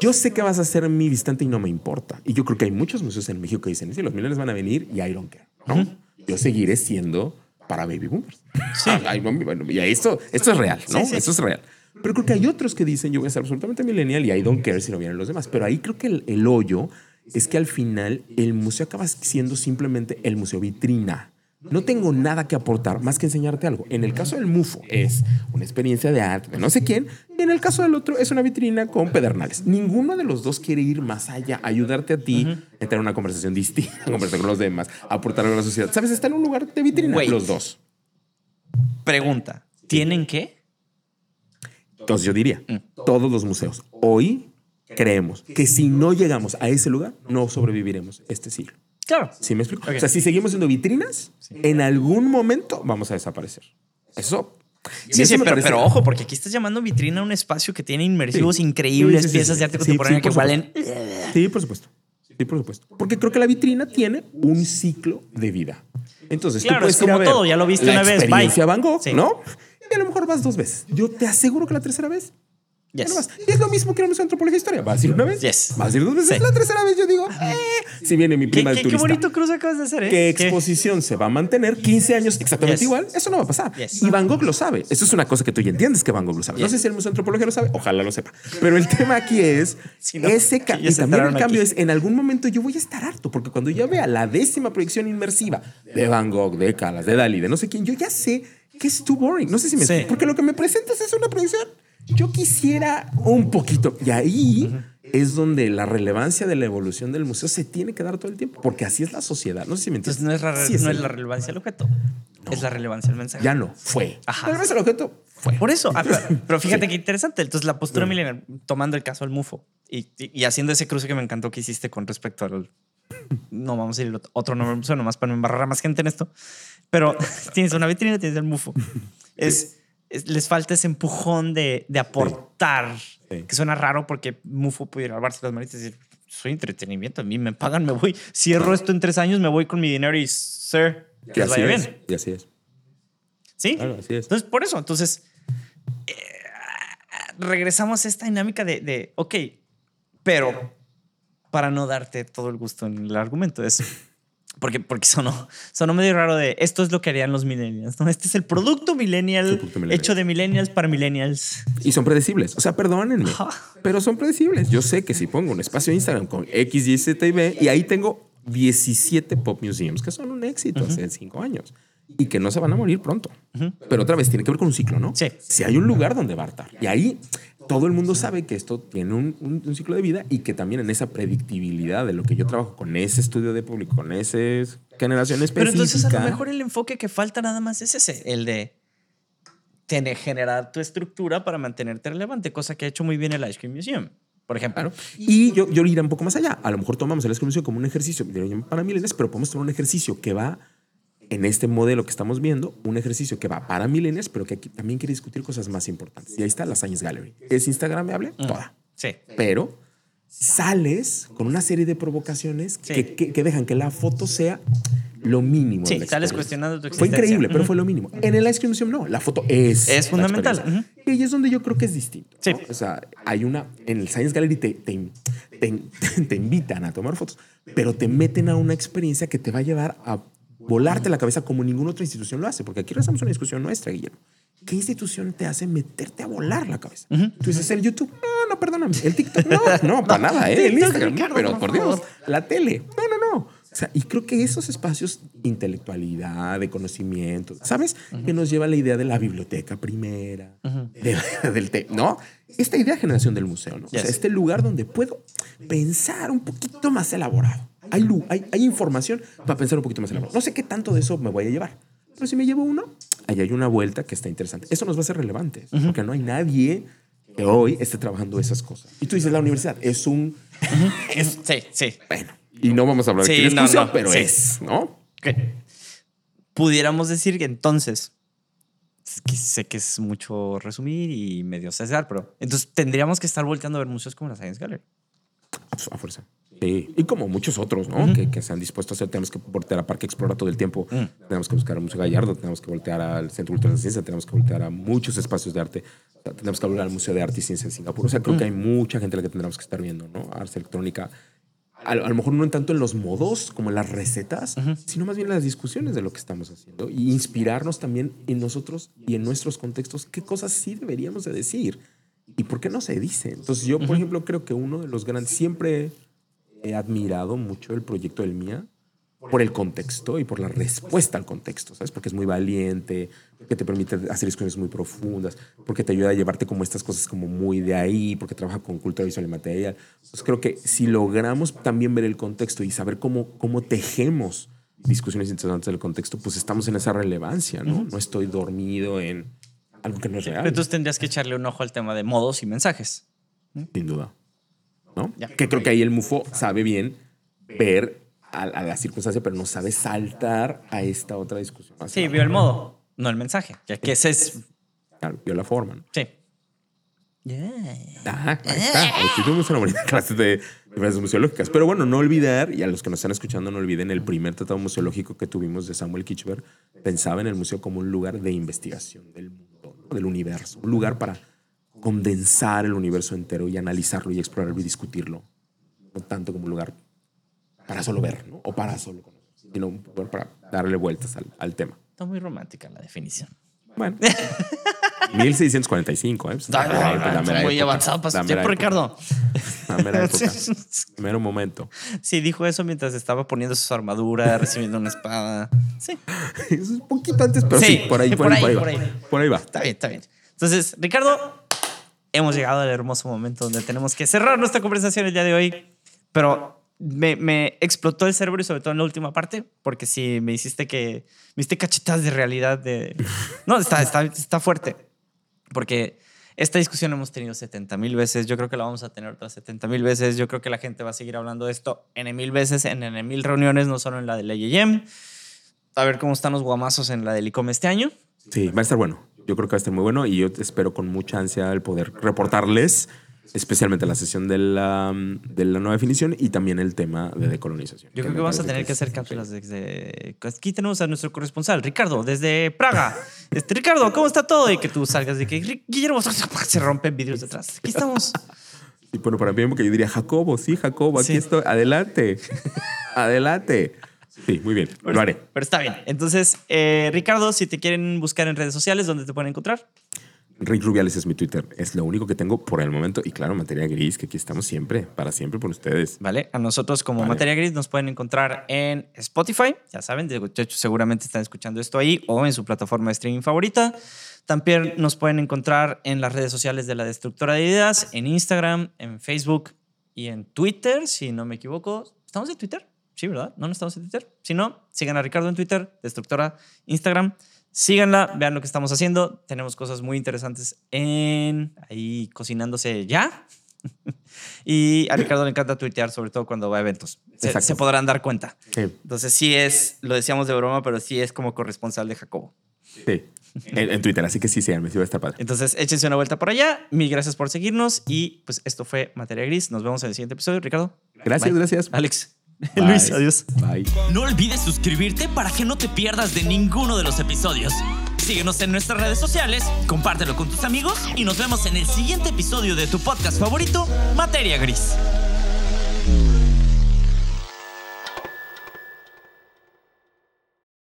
[SPEAKER 3] yo sé que vas a ser mi visitante y no me importa. Y yo creo que hay muchos museos en México que dicen, sí, los millones van a venir y I don't care. ¿no? Yo seguiré siendo para baby boomers.
[SPEAKER 2] Sí. [laughs]
[SPEAKER 3] Ay, no, bueno, y esto, esto es real, ¿no?
[SPEAKER 2] Sí, sí.
[SPEAKER 3] Esto es real. Pero creo que hay otros que dicen, yo voy a ser absolutamente millennial y I don't care si no vienen los demás. Pero ahí creo que el, el hoyo es que al final el museo acaba siendo simplemente el museo vitrina. No tengo nada que aportar más que enseñarte algo. En el caso del MUFO es una experiencia de arte de no sé quién, y en el caso del otro es una vitrina con pedernales. Ninguno de los dos quiere ir más allá, ayudarte a ti, entrar en una conversación distinta, [laughs] conversar con los demás, aportar a la sociedad. ¿Sabes? Está en un lugar de vitrina,
[SPEAKER 2] Wait.
[SPEAKER 3] los dos.
[SPEAKER 2] Pregunta: ¿tienen qué?
[SPEAKER 3] Entonces yo diría, todos los museos hoy creemos que si no llegamos a ese lugar, no sobreviviremos este siglo.
[SPEAKER 2] Claro.
[SPEAKER 3] ¿Sí me explico? O sea, si seguimos siendo vitrinas, en algún momento vamos a desaparecer. Eso.
[SPEAKER 2] Sí,
[SPEAKER 3] eso
[SPEAKER 2] sí, pero, ojo, porque aquí estás llamando vitrina a un espacio que tiene inmersivos
[SPEAKER 3] Sí.
[SPEAKER 2] increíbles,
[SPEAKER 3] Sí,
[SPEAKER 2] piezas de arte contemporáneo que valen.
[SPEAKER 3] Sí, por supuesto. Sí, por supuesto. Porque creo que la vitrina tiene un ciclo de vida. Entonces, tú
[SPEAKER 2] Claro,
[SPEAKER 3] puedes
[SPEAKER 2] es
[SPEAKER 3] ir a
[SPEAKER 2] como
[SPEAKER 3] ver
[SPEAKER 2] todo, ya lo viste
[SPEAKER 3] la
[SPEAKER 2] una vez, bye.
[SPEAKER 3] Van Gogh. ¿no? Y a lo mejor vas dos veces. Yo te aseguro que la tercera vez
[SPEAKER 2] Yes.
[SPEAKER 3] vas. Y es lo mismo que en el Museo de Antropología e Historia. Vas a ir una vez,
[SPEAKER 2] Yes.
[SPEAKER 3] vas a ir dos veces.
[SPEAKER 2] Sí.
[SPEAKER 3] La tercera vez yo digo, eh, si viene mi
[SPEAKER 2] ¿Qué,
[SPEAKER 3] prima
[SPEAKER 2] qué-
[SPEAKER 3] de
[SPEAKER 2] qué
[SPEAKER 3] turista.
[SPEAKER 2] bonito cruz acabas de hacer, ¿eh?
[SPEAKER 3] ¿Qué
[SPEAKER 2] Qué-
[SPEAKER 3] exposición se va a mantener 15 años exactamente
[SPEAKER 2] Yes.
[SPEAKER 3] igual? Eso no va a pasar. Y Van Gogh lo sabe. Eso es una cosa que tú ya entiendes que Van Gogh lo sabe. No sé si el Museo de Antropología lo sabe, ojalá lo sepa. Pero el tema aquí es
[SPEAKER 2] Sí, no,
[SPEAKER 3] ese
[SPEAKER 2] ya
[SPEAKER 3] Y también el cambio
[SPEAKER 2] aquí.
[SPEAKER 3] es en algún momento yo voy a estar harto, porque cuando yo vea la décima proyección inmersiva de Van Gogh, de Calas, de Dalí, de no sé quién, yo ya sé que es too boring. No sé si me
[SPEAKER 2] Sí.
[SPEAKER 3] porque lo que me presentas es una proyección. Yo quisiera un poquito. Y ahí es donde la relevancia de la evolución del museo se tiene que dar todo el tiempo, porque así es la sociedad. No sé si me entiendes.
[SPEAKER 2] Entonces no es, la,
[SPEAKER 3] Sí
[SPEAKER 2] no
[SPEAKER 3] el-
[SPEAKER 2] es la relevancia del objeto, es la relevancia del mensaje.
[SPEAKER 3] Ya no, fue.
[SPEAKER 2] Ajá.
[SPEAKER 3] La relevancia del objeto fue.
[SPEAKER 2] Por eso, ah, pero, [laughs] pero fíjate qué interesante. Entonces, la postura millennial, tomando el caso del MUFO y, y- y haciendo ese cruce que me encantó que hiciste con respecto al. No vamos a ir otro nombre nomás para no embarrar a más gente en esto. Pero [laughs] tienes una vitrina, tienes el MUFO. [laughs] Es- les falta ese empujón de, de aportar,
[SPEAKER 3] Sí.
[SPEAKER 2] que suena raro porque MUFO pudiera lavarse las manitas y decir: Soy entretenimiento, a mí me pagan, me voy, cierro esto en tres años, me voy con mi dinero y, sir, que
[SPEAKER 3] así
[SPEAKER 2] vaya
[SPEAKER 3] es.
[SPEAKER 2] bien.
[SPEAKER 3] Y así es.
[SPEAKER 2] Sí.
[SPEAKER 3] Claro, así es.
[SPEAKER 2] Entonces, por eso, entonces, eh, regresamos a esta dinámica de, de, ok, pero para no darte todo el gusto en el argumento, es porque, porque sonó, sonó medio raro de esto es lo que harían los millennials, ¿no? Este es el producto millennial,
[SPEAKER 3] El producto millennial.
[SPEAKER 2] hecho de millennials para millennials.
[SPEAKER 3] Y son predecibles. O sea, perdónenme,
[SPEAKER 2] Ajá.
[SPEAKER 3] pero son predecibles. Yo sé que si pongo un espacio de Instagram con X, Y, Z y B, y ahí tengo 17 pop museums que son un éxito hace cinco años y que no se van a morir pronto. Pero otra vez tiene que ver con un ciclo, ¿no?
[SPEAKER 2] Sí.
[SPEAKER 3] Si hay un lugar donde va a estar. Y ahí todo el mundo sabe que esto tiene un, un- un ciclo de vida y que también en esa predictibilidad de lo que yo trabajo con ese estudio de público, con esa generación específica.
[SPEAKER 2] Pero entonces a lo mejor el enfoque que falta nada más es ese, el de tener, generar tu estructura para mantenerte relevante, cosa que ha hecho muy bien el Ice Cream Museum, por ejemplo.
[SPEAKER 3] Claro. Y yo, yo iría un poco más allá. A lo mejor tomamos el exclusivo como un ejercicio para milenios, pero podemos tomar un ejercicio que va en este modelo que estamos viendo, un ejercicio que va para milenios, pero que aquí también quiere discutir cosas más importantes. Y ahí está la Science Gallery. ¿Es Instagramable? Toda.
[SPEAKER 2] Sí.
[SPEAKER 3] Pero sales con una serie de provocaciones
[SPEAKER 2] Sí.
[SPEAKER 3] que, que- que dejan que la foto sea lo mínimo.
[SPEAKER 2] Sí, sales cuestionando tu
[SPEAKER 3] Fue
[SPEAKER 2] existencia.
[SPEAKER 3] increíble, pero fue lo mínimo. En el Ice Cream Museum no, la foto es.
[SPEAKER 2] Es fundamental.
[SPEAKER 3] experiencia. Y ahí es donde yo creo que es distinto.
[SPEAKER 2] Sí.
[SPEAKER 3] ¿no? O sea, hay una. En el Science Gallery te, te, te- [laughs] te invitan a tomar fotos, pero te meten a una experiencia que te va a llevar a volarte la cabeza como ninguna otra institución lo hace. Porque aquí rezamos una discusión nuestra, Guillermo. ¿Qué institución te hace meterte a volar la cabeza? Tú dices el YouTube. No, no, perdóname. El TikTok. No, [laughs] no, para nada, ¿eh? El Instagram. no, pero
[SPEAKER 2] por
[SPEAKER 3] Dios. La tele. No, no, no. O sea, y creo que esos espacios de intelectualidad, de conocimiento, ¿sabes? Que nos lleva a la idea de la biblioteca primera, de [laughs] del te- ¿no? Esta idea de generación del museo, ¿no? O sea,
[SPEAKER 2] Yes.
[SPEAKER 3] este lugar donde puedo pensar un poquito más elaborado. Hay, hay, hay información para pensar un poquito más elaborado. No sé qué tanto de eso me voy a llevar, pero si me llevo uno, ahí hay una vuelta que está interesante. Eso nos va a ser relevante, porque no hay nadie que hoy esté trabajando esas cosas. Y tú dices, la universidad es un... es,
[SPEAKER 2] Sí, sí.
[SPEAKER 3] bueno, y no vamos a hablar
[SPEAKER 2] Sí,
[SPEAKER 3] de
[SPEAKER 2] no, no,
[SPEAKER 3] pero
[SPEAKER 2] sí.
[SPEAKER 3] es, ¿no?
[SPEAKER 2] Ok. Pudiéramos decir que entonces, es que sé que es mucho resumir y medio sesgar, pero entonces tendríamos que estar volteando a ver museos como la Science Gallery.
[SPEAKER 3] A fuerza. Sí, y como muchos otros, ¿no? que, que se han dispuesto a hacer, tenemos que voltear a Parque Explora todo el tiempo, tenemos que buscar al Museo Gallardo, tenemos que voltear al Centro Cultural de Ciencia, tenemos que voltear a muchos espacios de arte, tenemos que hablar al Museo de Arte y Ciencia de Singapur. O sea, creo que hay mucha gente a la que tendremos que estar viendo, ¿no? Arte electrónica. A, lo a lo mejor no en tanto en los modos como en las recetas, sino más bien en las discusiones de lo que estamos haciendo y inspirarnos también en nosotros y en nuestros contextos qué cosas sí deberíamos de decir y por qué no se dice. Entonces yo, por ejemplo, creo que uno de los grandes, siempre he admirado mucho el proyecto del MIA por el contexto y por la respuesta al contexto, ¿sabes? Porque es muy valiente, porque te permite hacer discusiones muy profundas, porque te ayuda a llevarte como estas cosas como muy de ahí, porque trabaja con cultura visual y material. Entonces creo que si logramos también ver el contexto y saber cómo, cómo tejemos discusiones interesantes del contexto, pues estamos en esa relevancia, ¿no? No estoy dormido en algo que no es real.
[SPEAKER 2] Entonces tendrías que echarle un ojo al tema de modos y mensajes.
[SPEAKER 3] Sin duda. ¿No?
[SPEAKER 2] Ya.
[SPEAKER 3] Que creo que ahí el MUFO sabe bien ver a, a la circunstancia, pero no sabe saltar a esta otra discusión.
[SPEAKER 2] Sí, vio el modo, no el mensaje. Ya que ese es.
[SPEAKER 3] Claro, vio la forma. ¿no?
[SPEAKER 2] Sí.
[SPEAKER 3] Ah, ahí está. Aquí tuvimos una bonita clase de, de frases museológicas. Pero bueno, no olvidar, y a los que nos están escuchando, no olviden el primer tratado museológico que tuvimos de Samuel Kitchberg. Pensaba en el museo como un lugar de investigación del mundo, ¿no? del universo. Un lugar para condensar el universo entero y analizarlo y explorarlo y discutirlo. No tanto como un lugar para solo ver, ¿no? O para solo conocer, sino para darle vueltas al, al tema.
[SPEAKER 2] Está muy romántica la definición.
[SPEAKER 3] Bueno. [laughs] 1645, ¿eh? Pues, la
[SPEAKER 2] muy
[SPEAKER 3] época,
[SPEAKER 2] avanzado para tiempo, Ricardo.
[SPEAKER 3] La mera [laughs] época. Mero momento.
[SPEAKER 2] Sí, dijo eso mientras estaba poniendo su armadura, recibiendo una espada. Sí, [laughs]
[SPEAKER 3] es un poquito antes, pero sí,
[SPEAKER 2] Sí,
[SPEAKER 3] por ahí, por,
[SPEAKER 2] por
[SPEAKER 3] ahí,
[SPEAKER 2] ahí,
[SPEAKER 3] por
[SPEAKER 2] por
[SPEAKER 3] ahí,
[SPEAKER 2] ahí.
[SPEAKER 3] va. Por ahí va.
[SPEAKER 2] está bien, está bien. Entonces, Ricardo, hemos llegado al hermoso momento donde tenemos que cerrar nuestra conversación el día de hoy, pero me, me explotó el cerebro y sobre todo en la última parte, porque sí me hiciste que, me hiciste cachetas de realidad de... No, está, está, está fuerte, porque esta discusión hemos tenido 70 mil veces, yo creo que la vamos a tener otras 70 mil veces, yo creo que la gente va a seguir hablando de esto en mil veces, en mil reuniones, no solo en la de la YM. A ver cómo están los guamazos en la del ICOM este año.
[SPEAKER 3] Sí, va a estar bueno. Yo creo que va a estar muy bueno y yo te espero con mucha ansia el poder reportarles, especialmente la sesión de la, de la nueva definición y también el tema de decolonización.
[SPEAKER 2] Yo creo que vamos a tener que hacer cápsulas desde... Aquí tenemos a nuestro corresponsal, Ricardo, desde Praga. Este, Ricardo, ¿cómo está todo? Y que tú salgas de que "Ri- Guillermo se rompen vidrios detrás. Aquí estamos.
[SPEAKER 3] Y bueno, para mí, porque yo diría, Jacobo, sí, Jacobo, aquí
[SPEAKER 2] Sí.
[SPEAKER 3] estoy, adelante, adelante. Sí, muy bien, lo haré.
[SPEAKER 2] Pero está bien. Entonces, eh, Ricardo, si te quieren buscar en redes sociales, ¿dónde te pueden encontrar?
[SPEAKER 3] Rick Rubiales es mi Twitter, es lo único que tengo por el momento. Y claro, materia gris, que aquí estamos siempre, para siempre por ustedes.
[SPEAKER 2] ¿Vale? A nosotros como
[SPEAKER 3] Vale.
[SPEAKER 2] Materia Gris nos pueden encontrar en Spotify, ya saben, de hecho seguramente están escuchando esto ahí o en su plataforma de streaming favorita. También nos pueden encontrar en las redes sociales de la Destructora de Ideas, en Instagram, en Facebook y en Twitter, si no me equivoco. ¿Estamos en Twitter? Sí, ¿verdad? No, no estamos en Twitter. Si no, sigan a Ricardo en Twitter, Destructora, Instagram. Síganla, vean lo que estamos haciendo. Tenemos cosas muy interesantes en ahí cocinándose ya. [laughs] y a Ricardo le encanta tuitear, sobre todo cuando va a eventos. Se,
[SPEAKER 3] Exacto.
[SPEAKER 2] se podrán dar cuenta.
[SPEAKER 3] Sí,
[SPEAKER 2] Entonces, sí es, lo decíamos de broma, pero sí es como corresponsal de Jacobo.
[SPEAKER 3] sí. En, en Twitter, así que sí, síganme, sí va a estar padre.
[SPEAKER 2] Entonces, échense una vuelta por allá. Mil gracias por seguirnos. Y pues esto fue Materia Gris. Nos vemos en el siguiente episodio, Ricardo.
[SPEAKER 3] Gracias,
[SPEAKER 2] Bye.
[SPEAKER 3] gracias.
[SPEAKER 2] Alex.
[SPEAKER 3] Bye.
[SPEAKER 2] Luis, adiós.
[SPEAKER 3] Bye.
[SPEAKER 4] No olvides suscribirte para que no te pierdas de ninguno de los episodios. Síguenos en nuestras redes sociales, compártelo con tus amigos y nos vemos en el siguiente episodio de tu podcast favorito, Materia Gris.